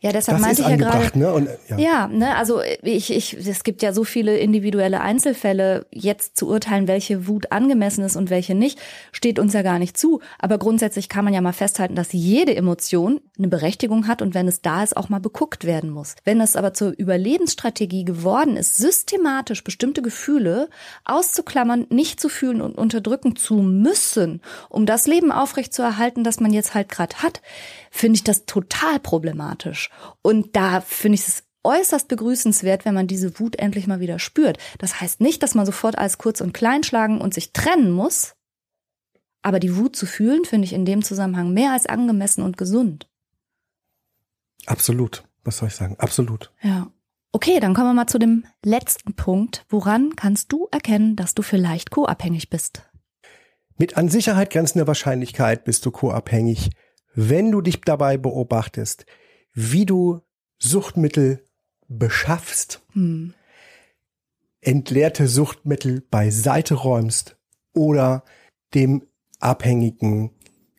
Ja, deshalb das meinte ich ja gerade. Ne? Und, ja. ja, ne, also ich, ich, es gibt ja so viele individuelle Einzelfälle. Jetzt zu urteilen, welche Wut angemessen ist und welche nicht, steht uns ja gar nicht zu. Aber grundsätzlich kann man ja mal festhalten, dass jede Emotion eine Berechtigung hat und wenn es da ist, auch mal beguckt werden muss. Wenn es aber zur Überlebensstrategie geworden ist, systematisch bestimmte Gefühle auszuklammern, nicht zu fühlen und unterdrücken zu müssen, um das Leben aufrechtzuerhalten, das man jetzt halt gerade hat, finde ich das total problematisch. Und da finde ich es äußerst begrüßenswert, wenn man diese Wut endlich mal wieder spürt. Das heißt nicht, dass man sofort alles kurz und klein schlagen und sich trennen muss. Aber die Wut zu fühlen, finde ich in dem Zusammenhang mehr als angemessen und gesund. Absolut. Was soll ich sagen? Absolut. Ja. Okay, dann kommen wir mal zu dem letzten Punkt. Woran kannst du erkennen, dass du vielleicht co-abhängig bist? Mit an Sicherheit grenzender Wahrscheinlichkeit bist du co-abhängig, wenn du dich dabei beobachtest, wie du Suchtmittel beschaffst, hm. entleerte Suchtmittel beiseite räumst oder dem Abhängigen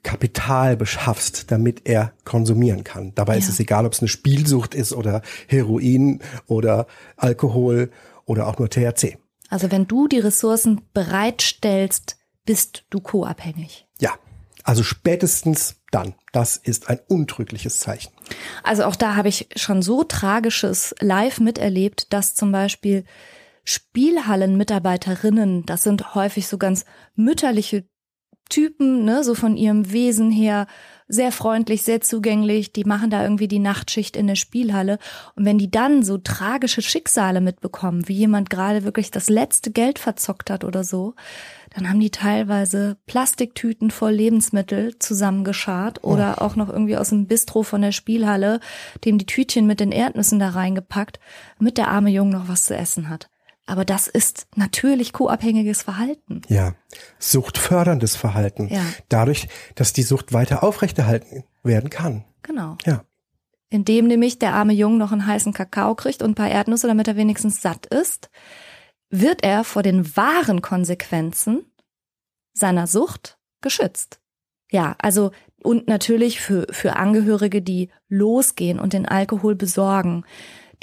Kapital beschaffst, damit er konsumieren kann. Dabei ja. ist es egal, ob es eine Spielsucht ist oder Heroin oder Alkohol oder auch nur THC. Also wenn du die Ressourcen bereitstellst, bist du co-abhängig. Also spätestens dann. Das ist ein untrügliches Zeichen. Also auch da habe ich schon so Tragisches live miterlebt, dass zum Beispiel Spielhallenmitarbeiterinnen, das sind häufig so ganz mütterliche Typen, ne, so von ihrem Wesen her, sehr freundlich, sehr zugänglich, die machen da irgendwie die Nachtschicht in der Spielhalle. Und wenn die dann so tragische Schicksale mitbekommen, wie jemand gerade wirklich das letzte Geld verzockt hat oder so, dann haben die teilweise Plastiktüten voll Lebensmittel zusammengeschart oh. oder auch noch irgendwie aus dem Bistro von der Spielhalle, dem die Tütchen mit den Erdnüssen da reingepackt, damit der arme Junge noch was zu essen hat. Aber das ist natürlich co-abhängiges Verhalten. Ja, suchtförderndes Verhalten. Ja. Dadurch, dass die Sucht weiter aufrechterhalten werden kann. Genau. Ja. Indem nämlich der arme Junge noch einen heißen Kakao kriegt und ein paar Erdnüsse, damit er wenigstens satt ist, wird er vor den wahren Konsequenzen seiner Sucht geschützt. Ja, also und natürlich für, für Angehörige, die losgehen und den Alkohol besorgen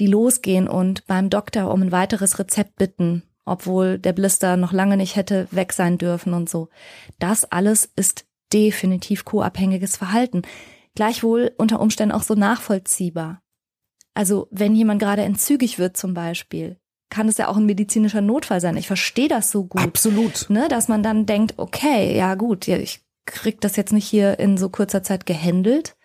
die losgehen und beim Doktor um ein weiteres Rezept bitten, obwohl der Blister noch lange nicht hätte weg sein dürfen und so. Das alles ist definitiv co-abhängiges Verhalten. Gleichwohl unter Umständen auch so nachvollziehbar. Also wenn jemand gerade entzügig wird zum Beispiel, kann es ja auch ein medizinischer Notfall sein. Ich verstehe das so gut. Absolut. Ne, dass man dann denkt, okay, ja gut, ich krieg das jetzt nicht hier in so kurzer Zeit gehandelt.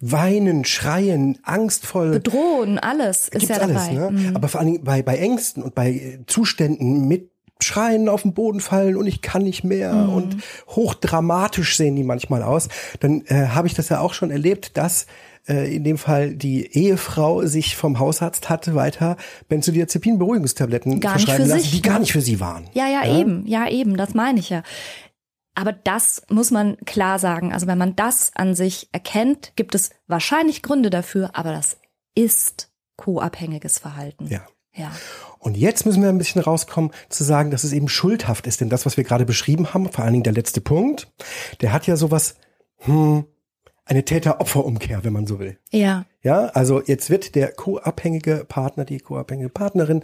Weinen, schreien, angstvoll. Bedrohen, alles ist ja alles, dabei. Ne? Mhm. Aber vor allen Dingen bei, bei Ängsten und bei Zuständen mit Schreien auf den Boden fallen und ich kann nicht mehr mhm. und hochdramatisch sehen die manchmal aus, dann äh, habe ich das ja auch schon erlebt, dass äh, in dem Fall die Ehefrau sich vom Hausarzt hatte weiter Benzodiazepin-Beruhigungstabletten verschreiben lassen, sich, die gar ne? nicht für sie waren. Ja, ja, ja, eben, ja, eben, das meine ich ja. Aber das muss man klar sagen. Also wenn man das an sich erkennt, gibt es wahrscheinlich Gründe dafür, aber das ist co-abhängiges Verhalten. Ja. Ja. Und jetzt müssen wir ein bisschen rauskommen, zu sagen, dass es eben schuldhaft ist. Denn das, was wir gerade beschrieben haben, vor allen Dingen der letzte Punkt, der hat ja sowas, hm, eine Täter-Opfer-Umkehr, wenn man so will. Ja. Ja, also jetzt wird der co-abhängige Partner, die co-abhängige Partnerin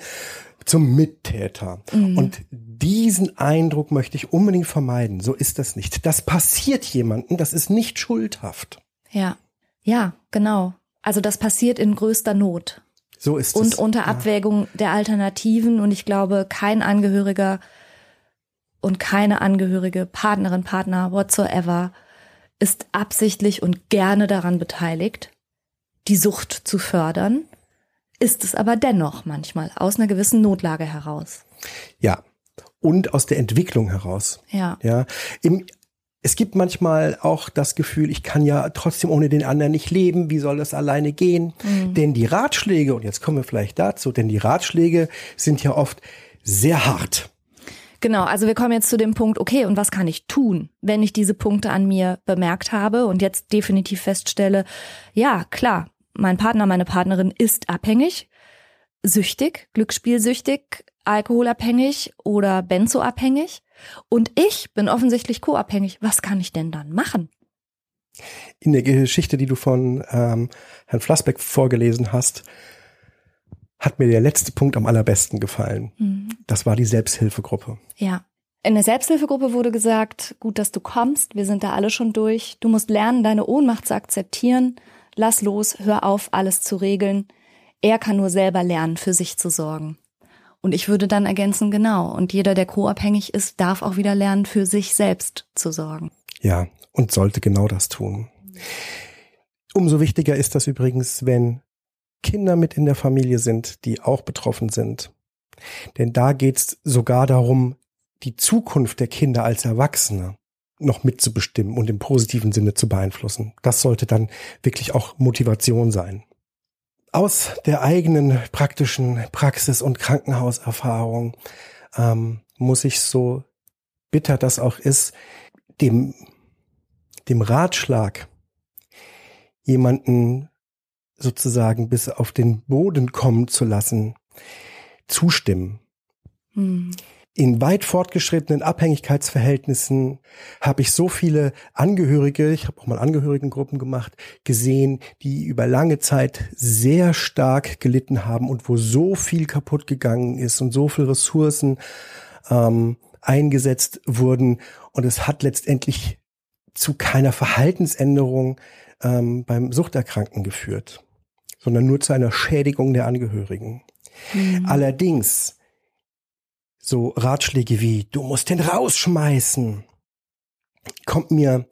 zum Mittäter. Mhm. Und diesen Eindruck möchte ich unbedingt vermeiden. So ist das nicht. Das passiert jemandem, das ist nicht schuldhaft. Ja. Ja, genau. Also das passiert in größter Not. So ist und es. Und unter Abwägung ja. der Alternativen. Und ich glaube, kein Angehöriger und keine angehörige Partnerin, Partner, whatsoever, ist absichtlich und gerne daran beteiligt, die Sucht zu fördern, ist es aber dennoch manchmal aus einer gewissen Notlage heraus. Ja. Und aus der Entwicklung heraus. Ja. Ja. Im, es gibt manchmal auch das Gefühl, ich kann ja trotzdem ohne den anderen nicht leben, wie soll das alleine gehen? Mhm. Denn die Ratschläge, und jetzt kommen wir vielleicht dazu, denn die Ratschläge sind ja oft sehr hart. Genau, also wir kommen jetzt zu dem Punkt, okay, und was kann ich tun, wenn ich diese Punkte an mir bemerkt habe und jetzt definitiv feststelle, ja, klar, mein Partner, meine Partnerin ist abhängig, süchtig, glücksspielsüchtig, alkoholabhängig oder benzoabhängig und ich bin offensichtlich co-abhängig. Was kann ich denn dann machen? In der Geschichte, die du von ähm, Herrn Flassbeck vorgelesen hast, hat mir der letzte Punkt am allerbesten gefallen. Mhm. Das war die Selbsthilfegruppe. Ja. In der Selbsthilfegruppe wurde gesagt, gut, dass du kommst, wir sind da alle schon durch. Du musst lernen, deine Ohnmacht zu akzeptieren. Lass los, hör auf, alles zu regeln. Er kann nur selber lernen, für sich zu sorgen. Und ich würde dann ergänzen, genau. Und jeder, der co-abhängig ist, darf auch wieder lernen, für sich selbst zu sorgen. Ja, und sollte genau das tun. Umso wichtiger ist das übrigens, wenn Kinder mit in der Familie sind, die auch betroffen sind. Denn da geht's sogar darum, die Zukunft der Kinder als Erwachsene noch mitzubestimmen und im positiven Sinne zu beeinflussen. Das sollte dann wirklich auch Motivation sein. Aus der eigenen praktischen Praxis und Krankenhauserfahrung ähm, muss ich so bitter das auch ist, dem, dem Ratschlag, jemanden sozusagen bis auf den Boden kommen zu lassen, zustimmen. Hm. In weit fortgeschrittenen Abhängigkeitsverhältnissen habe ich so viele Angehörige, ich habe auch mal Angehörigengruppen gemacht, gesehen, die über lange Zeit sehr stark gelitten haben und wo so viel kaputt gegangen ist und so viel Ressourcen ähm, eingesetzt wurden. Und es hat letztendlich zu keiner Verhaltensänderung ähm, beim Suchterkranken geführt sondern nur zu einer Schädigung der Angehörigen. Mhm. Allerdings so Ratschläge wie du musst den rausschmeißen kommt mir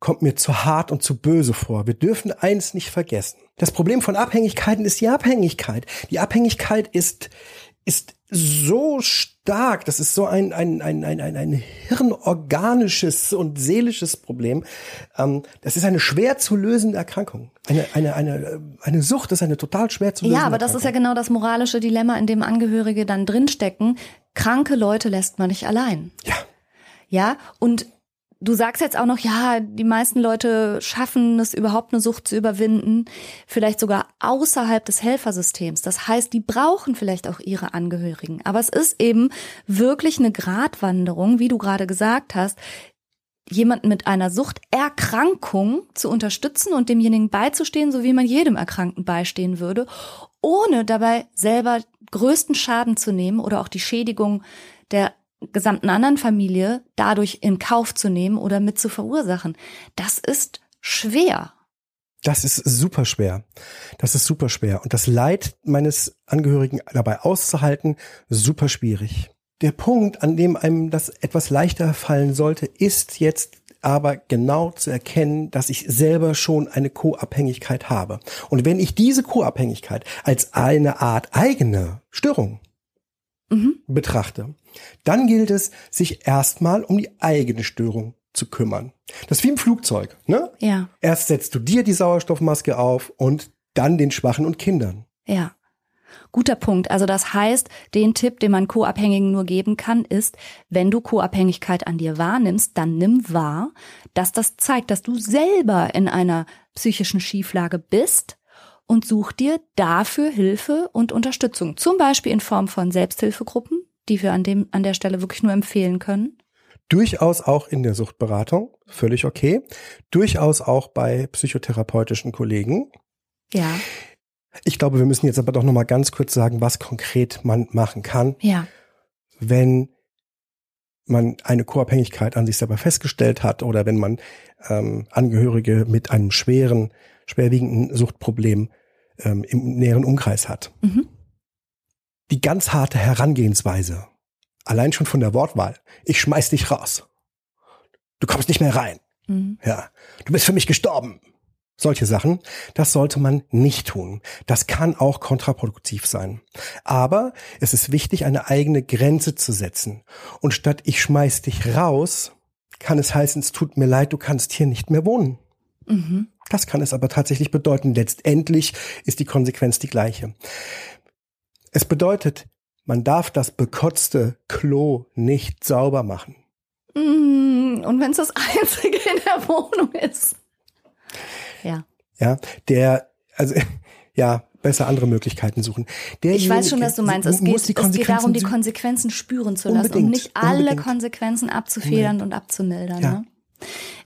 kommt mir zu hart und zu böse vor. Wir dürfen eins nicht vergessen. Das Problem von Abhängigkeiten ist die Abhängigkeit. Die Abhängigkeit ist ist so stark, das ist so ein, ein, ein, ein, ein, ein hirnorganisches und seelisches Problem. Ähm, das ist eine schwer zu lösende Erkrankung. Eine, eine, eine, eine Sucht ist eine total schwer zu lösende Ja, aber das ist ja genau das moralische Dilemma, in dem Angehörige dann drinstecken. Kranke Leute lässt man nicht allein. Ja. Ja, und Du sagst jetzt auch noch, ja, die meisten Leute schaffen es überhaupt eine Sucht zu überwinden, vielleicht sogar außerhalb des Helfersystems. Das heißt, die brauchen vielleicht auch ihre Angehörigen. Aber es ist eben wirklich eine Gratwanderung, wie du gerade gesagt hast, jemanden mit einer Suchterkrankung zu unterstützen und demjenigen beizustehen, so wie man jedem Erkrankten beistehen würde, ohne dabei selber größten Schaden zu nehmen oder auch die Schädigung der gesamten anderen Familie dadurch in Kauf zu nehmen oder mit zu verursachen. Das ist schwer. Das ist super schwer. Das ist super schwer. Und das Leid meines Angehörigen dabei auszuhalten, super schwierig. Der Punkt, an dem einem das etwas leichter fallen sollte, ist jetzt aber genau zu erkennen, dass ich selber schon eine Co-Abhängigkeit habe. Und wenn ich diese Co-Abhängigkeit als eine Art eigene Störung mhm. betrachte, dann gilt es, sich erstmal um die eigene Störung zu kümmern. Das ist wie im Flugzeug, ne? Ja. Erst setzt du dir die Sauerstoffmaske auf und dann den Schwachen und Kindern. Ja. Guter Punkt. Also das heißt, den Tipp, den man Co-Abhängigen nur geben kann, ist, wenn du Co-Abhängigkeit an dir wahrnimmst, dann nimm wahr, dass das zeigt, dass du selber in einer psychischen Schieflage bist und such dir dafür Hilfe und Unterstützung. Zum Beispiel in Form von Selbsthilfegruppen, die wir an dem, an der Stelle wirklich nur empfehlen können. Durchaus auch in der Suchtberatung, völlig okay. Durchaus auch bei psychotherapeutischen Kollegen. Ja. Ich glaube, wir müssen jetzt aber doch noch mal ganz kurz sagen, was konkret man machen kann. Ja. Wenn man eine Co-Abhängigkeit an sich selber festgestellt hat oder wenn man ähm, Angehörige mit einem schweren, schwerwiegenden Suchtproblem ähm, im näheren Umkreis hat. Mhm. Die ganz harte Herangehensweise, allein schon von der Wortwahl, ich schmeiß dich raus. Du kommst nicht mehr rein. Mhm. Ja, du bist für mich gestorben. Solche Sachen, das sollte man nicht tun. Das kann auch kontraproduktiv sein. Aber es ist wichtig, eine eigene Grenze zu setzen. Und statt ich schmeiß dich raus, kann es heißen, es tut mir leid, du kannst hier nicht mehr wohnen. Mhm. Das kann es aber tatsächlich bedeuten. Letztendlich ist die Konsequenz die gleiche. Es bedeutet, man darf das bekotzte Klo nicht sauber machen. Mm, und wenn es das einzige in der Wohnung ist. Ja. Ja, der, also, ja, besser andere Möglichkeiten suchen. Der ich weiß schon, was du meinst. Es geht, es geht darum, die Konsequenzen spüren zu lassen und nicht alle unbedingt. Konsequenzen abzufedern und abzumildern. Ja. Ne?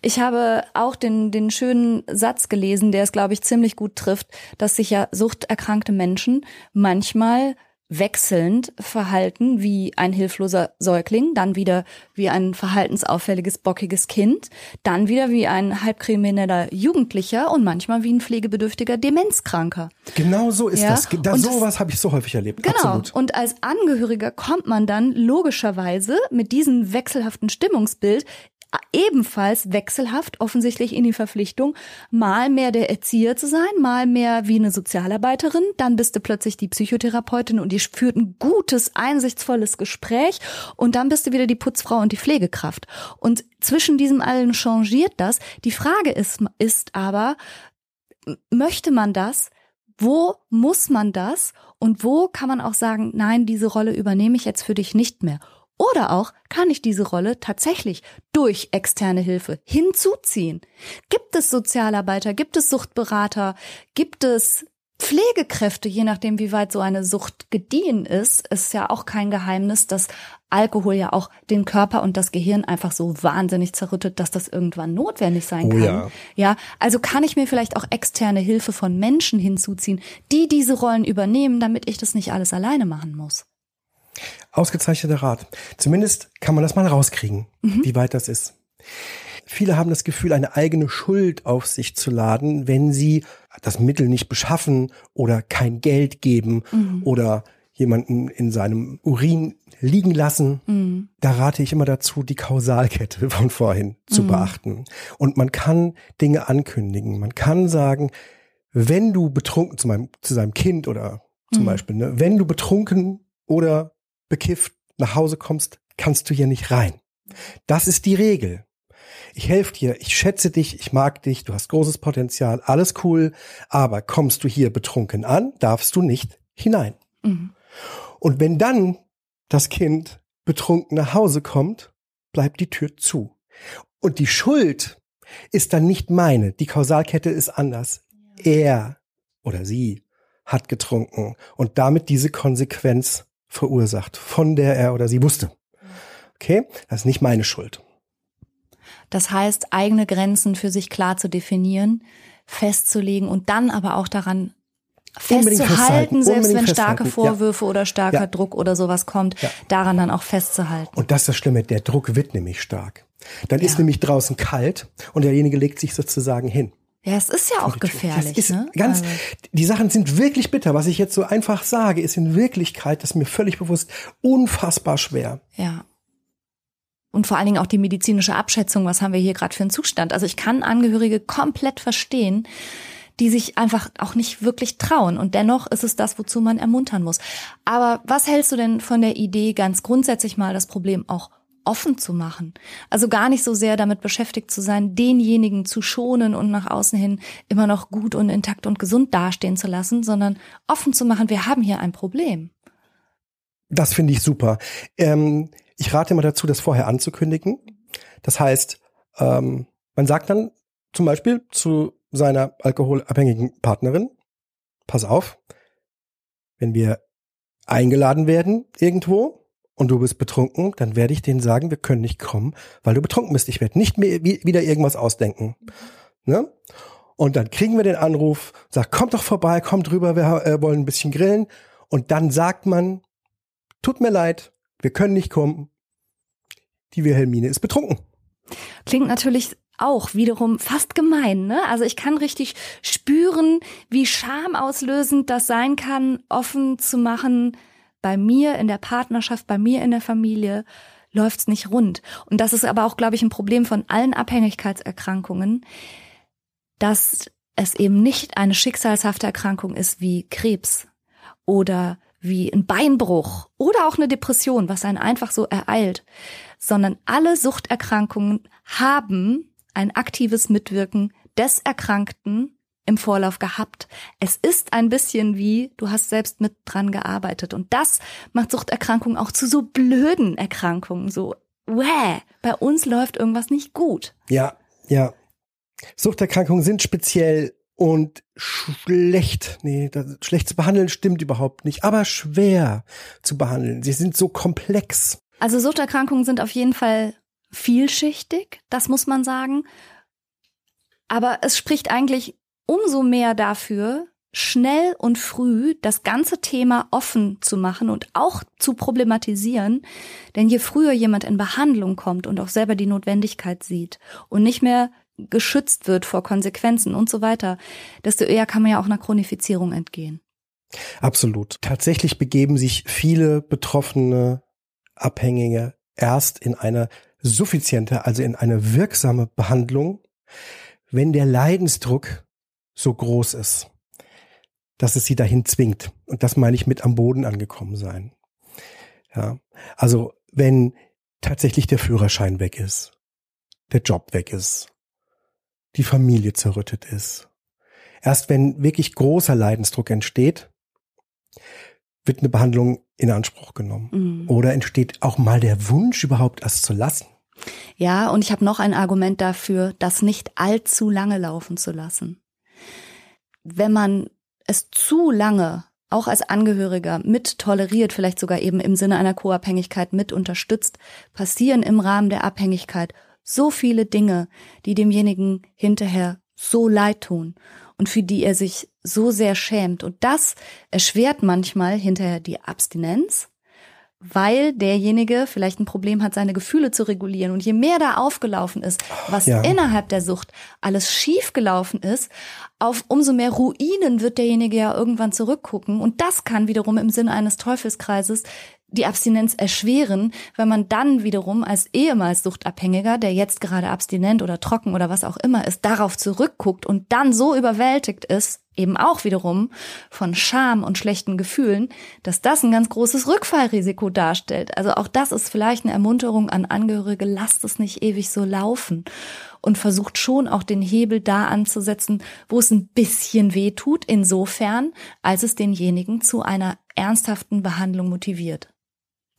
Ich habe auch den, den schönen Satz gelesen, der es, glaube ich, ziemlich gut trifft, dass sich ja suchterkrankte Menschen manchmal wechselnd verhalten wie ein hilfloser Säugling, dann wieder wie ein verhaltensauffälliges, bockiges Kind, dann wieder wie ein halbkrimineller Jugendlicher und manchmal wie ein pflegebedürftiger Demenzkranker. Genau so ist ja? das. Da, und sowas habe ich so häufig erlebt. Genau. Absolut. Und als Angehöriger kommt man dann logischerweise mit diesem wechselhaften Stimmungsbild ebenfalls wechselhaft offensichtlich in die Verpflichtung, mal mehr der Erzieher zu sein, mal mehr wie eine Sozialarbeiterin, dann bist du plötzlich die Psychotherapeutin und die führt ein gutes, einsichtsvolles Gespräch und dann bist du wieder die Putzfrau und die Pflegekraft. Und zwischen diesem allen changiert das. Die Frage ist, ist aber, möchte man das? Wo muss man das? Und wo kann man auch sagen, nein, diese Rolle übernehme ich jetzt für dich nicht mehr? Oder auch kann ich diese Rolle tatsächlich durch externe Hilfe hinzuziehen. Gibt es Sozialarbeiter, gibt es Suchtberater, gibt es Pflegekräfte, je nachdem, wie weit so eine Sucht gediehen ist, ist ja auch kein Geheimnis, dass Alkohol ja auch den Körper und das Gehirn einfach so wahnsinnig zerrüttet, dass das irgendwann notwendig sein oh, kann. Ja. ja, also kann ich mir vielleicht auch externe Hilfe von Menschen hinzuziehen, die diese Rollen übernehmen, damit ich das nicht alles alleine machen muss. Ausgezeichneter Rat. Zumindest kann man das mal rauskriegen, mhm. wie weit das ist. Viele haben das Gefühl, eine eigene Schuld auf sich zu laden, wenn sie das Mittel nicht beschaffen oder kein Geld geben mhm. oder jemanden in seinem Urin liegen lassen. Mhm. Da rate ich immer dazu, die Kausalkette von vorhin zu mhm. beachten. Und man kann Dinge ankündigen. Man kann sagen, wenn du betrunken zu meinem, zu seinem Kind oder zum mhm. Beispiel, ne, wenn du betrunken oder bekifft nach Hause kommst, kannst du hier nicht rein. Das ist die Regel. Ich helfe dir, ich schätze dich, ich mag dich, du hast großes Potenzial, alles cool, aber kommst du hier betrunken an, darfst du nicht hinein. Mhm. Und wenn dann das Kind betrunken nach Hause kommt, bleibt die Tür zu. Und die Schuld ist dann nicht meine, die Kausalkette ist anders. Er oder sie hat getrunken und damit diese Konsequenz verursacht, von der er oder sie wusste. Okay, das ist nicht meine Schuld. Das heißt, eigene Grenzen für sich klar zu definieren, festzulegen und dann aber auch daran festzuhalten, selbst wenn starke Vorwürfe ja. oder starker ja. Druck oder sowas kommt, ja. daran dann auch festzuhalten. Und das ist das Schlimme, der Druck wird nämlich stark. Dann ist nämlich draußen kalt und derjenige legt sich sozusagen hin. Ja, es ist ja auch gefährlich. Das ist ne? ganz, also. die Sachen sind wirklich bitter. Was ich jetzt so einfach sage, ist in Wirklichkeit, das ist mir völlig bewusst, unfassbar schwer. Ja. Und vor allen Dingen auch die medizinische Abschätzung, was haben wir hier gerade für einen Zustand. Also ich kann Angehörige komplett verstehen, die sich einfach auch nicht wirklich trauen. Und dennoch ist es das, wozu man ermuntern muss. Aber was hältst du denn von der Idee, ganz grundsätzlich mal das Problem auch offen zu machen. Also gar nicht so sehr damit beschäftigt zu sein, denjenigen zu schonen und nach außen hin immer noch gut und intakt und gesund dastehen zu lassen, sondern offen zu machen, wir haben hier ein Problem. Das finde ich super. Ähm, ich rate immer dazu, das vorher anzukündigen. Das heißt, ähm, man sagt dann zum Beispiel zu seiner alkoholabhängigen Partnerin, pass auf, wenn wir eingeladen werden irgendwo, und du bist betrunken, dann werde ich denen sagen, wir können nicht kommen, weil du betrunken bist. Ich werde nicht mehr wieder irgendwas ausdenken. Ne? Und dann kriegen wir den Anruf, sagt, kommt doch vorbei, kommt rüber, wir äh, wollen ein bisschen grillen. Und dann sagt man, tut mir leid, wir können nicht kommen. Die Wilhelmine ist betrunken. Klingt natürlich auch wiederum fast gemein, ne? Also ich kann richtig spüren, wie schamauslösend das sein kann, offen zu machen, bei mir in der Partnerschaft, bei mir in der Familie läuft's nicht rund. Und das ist aber auch, glaube ich, ein Problem von allen Abhängigkeitserkrankungen, dass es eben nicht eine schicksalshafte Erkrankung ist wie Krebs oder wie ein Beinbruch oder auch eine Depression, was einen einfach so ereilt, sondern alle Suchterkrankungen haben ein aktives Mitwirken des Erkrankten im Vorlauf gehabt. Es ist ein bisschen wie, du hast selbst mit dran gearbeitet. Und das macht Suchterkrankungen auch zu so blöden Erkrankungen. So, wäh, bei uns läuft irgendwas nicht gut. Ja, ja. Suchterkrankungen sind speziell und schlecht, nee, das, schlecht zu behandeln stimmt überhaupt nicht, aber schwer zu behandeln. Sie sind so komplex. Also Suchterkrankungen sind auf jeden Fall vielschichtig, das muss man sagen. Aber es spricht eigentlich umso mehr dafür, schnell und früh das ganze Thema offen zu machen und auch zu problematisieren. Denn je früher jemand in Behandlung kommt und auch selber die Notwendigkeit sieht und nicht mehr geschützt wird vor Konsequenzen und so weiter, desto eher kann man ja auch einer Chronifizierung entgehen. Absolut. Tatsächlich begeben sich viele betroffene Abhängige erst in eine suffiziente, also in eine wirksame Behandlung, wenn der Leidensdruck so groß ist, dass es sie dahin zwingt. Und das meine ich mit am Boden angekommen sein. Ja, also wenn tatsächlich der Führerschein weg ist, der Job weg ist, die Familie zerrüttet ist. Erst wenn wirklich großer Leidensdruck entsteht, wird eine Behandlung in Anspruch genommen. Mhm. Oder entsteht auch mal der Wunsch, überhaupt das zu lassen. Ja, und ich habe noch ein Argument dafür, das nicht allzu lange laufen zu lassen wenn man es zu lange auch als Angehöriger mit toleriert, vielleicht sogar eben im Sinne einer Co-Abhängigkeit mit unterstützt, passieren im Rahmen der Abhängigkeit so viele Dinge, die demjenigen hinterher so leid tun und für die er sich so sehr schämt. Und das erschwert manchmal hinterher die Abstinenz, weil derjenige vielleicht ein Problem hat, seine Gefühle zu regulieren. Und je mehr da aufgelaufen ist, was ja. innerhalb der Sucht alles schiefgelaufen ist, auf umso mehr Ruinen wird derjenige ja irgendwann zurückgucken. Und das kann wiederum im Sinne eines Teufelskreises die Abstinenz erschweren, wenn man dann wiederum als ehemals Suchtabhängiger, der jetzt gerade abstinent oder trocken oder was auch immer ist, darauf zurückguckt und dann so überwältigt ist, eben auch wiederum von Scham und schlechten Gefühlen, dass das ein ganz großes Rückfallrisiko darstellt. Also auch das ist vielleicht eine Ermunterung an Angehörige, lasst es nicht ewig so laufen und versucht schon auch den Hebel da anzusetzen, wo es ein bisschen weh tut, insofern, als es denjenigen zu einer ernsthaften Behandlung motiviert.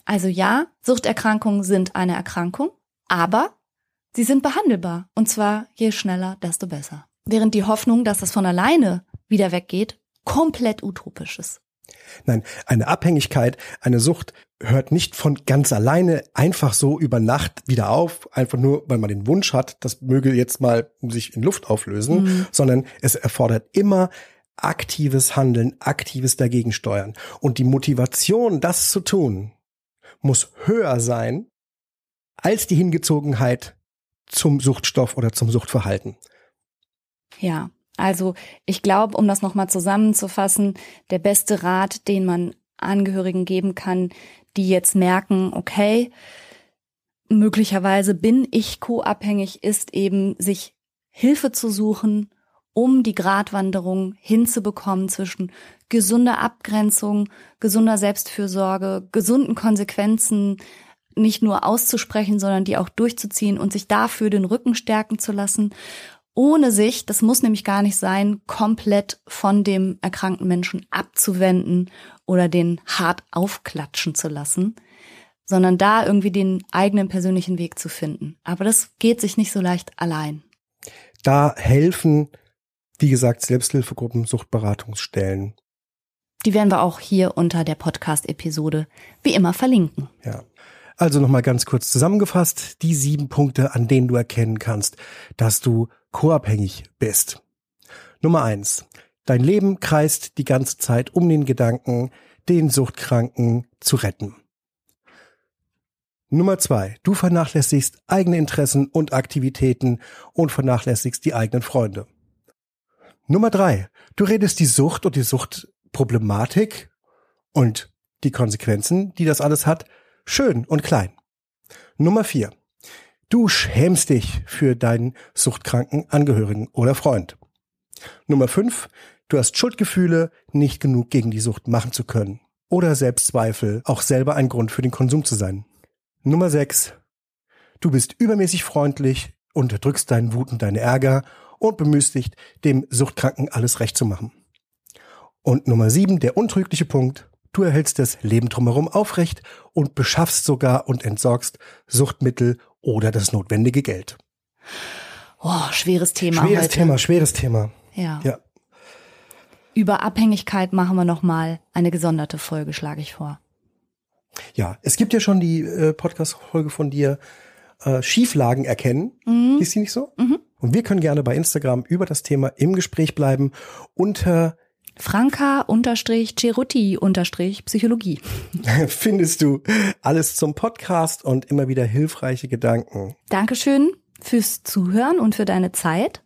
Also ja, Suchterkrankungen sind eine Erkrankung, aber sie sind behandelbar. Und zwar je schneller, desto besser. Während die Hoffnung, dass das von alleine wieder weggeht, komplett utopisch ist. Nein, eine Abhängigkeit, eine Sucht hört nicht von ganz alleine einfach so über Nacht wieder auf, einfach nur, weil man den Wunsch hat, das möge jetzt mal sich in Luft auflösen, mhm. sondern es erfordert immer aktives Handeln, aktives Dagegensteuern. Und die Motivation, das zu tun, muss höher sein als die Hingezogenheit zum Suchtstoff oder zum Suchtverhalten. Ja, also ich glaube, um das nochmal zusammenzufassen, der beste Rat, den man Angehörigen geben kann, die jetzt merken, okay, möglicherweise bin ich co-abhängig, ist eben sich Hilfe zu suchen, um die Gratwanderung hinzubekommen zwischen gesunder Abgrenzung, gesunder Selbstfürsorge, gesunden Konsequenzen, nicht nur auszusprechen, sondern die auch durchzuziehen und sich dafür den Rücken stärken zu lassen, ohne sich, das muss nämlich gar nicht sein, komplett von dem erkrankten Menschen abzuwenden oder den hart aufklatschen zu lassen, sondern da irgendwie den eigenen persönlichen Weg zu finden. Aber das geht sich nicht so leicht allein. Da helfen, wie gesagt, Selbsthilfegruppen, Suchtberatungsstellen. Die werden wir auch hier unter der Podcast-Episode wie immer verlinken. Ja. Also nochmal ganz kurz zusammengefasst, die sieben Punkte, an denen du erkennen kannst, dass du co-abhängig bist. Nummer eins. Dein Leben kreist die ganze Zeit um den Gedanken, den Suchtkranken zu retten. Nummer zwei. Du vernachlässigst eigene Interessen und Aktivitäten und vernachlässigst die eigenen Freunde. Nummer drei. Du redest die Sucht und die Suchtproblematik und die Konsequenzen, die das alles hat, schön und klein. Nummer vier. Du schämst dich für deinen suchtkranken Angehörigen oder Freund. Nummer fünf. Du hast Schuldgefühle, nicht genug gegen die Sucht machen zu können. Oder Selbstzweifel, auch selber ein Grund für den Konsum zu sein. Nummer sechs. Du bist übermäßig freundlich, unterdrückst deinen Wut und deinen Ärger und bemühst dich, dem Suchtkranken alles recht zu machen. Und Nummer sieben, der untrügliche Punkt. Du erhältst das Leben drumherum aufrecht und beschaffst sogar und entsorgst Suchtmittel oder das notwendige Geld. Oh, schweres Thema. Schweres heute. Thema, schweres Thema. Ja. Ja. Über Abhängigkeit machen wir nochmal eine gesonderte Folge, schlage ich vor. Ja, es gibt ja schon die äh, Podcast-Folge von dir, äh, Schieflagen erkennen. Mhm. Ist die nicht so? Mhm. Und wir können gerne bei Instagram über das Thema im Gespräch bleiben unter Franka-Ceruti-Psychologie. Findest du alles zum Podcast und immer wieder hilfreiche Gedanken. Dankeschön fürs Zuhören und für deine Zeit.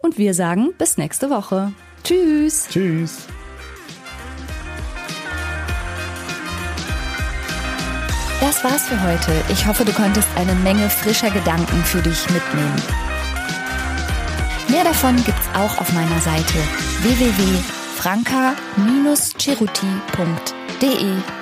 Und wir sagen bis nächste Woche. Tschüss. Tschüss. Das war's für heute. Ich hoffe, du konntest eine Menge frischer Gedanken für dich mitnehmen. Mehr davon gibt's auch auf meiner Seite www.franka-ceruti.de.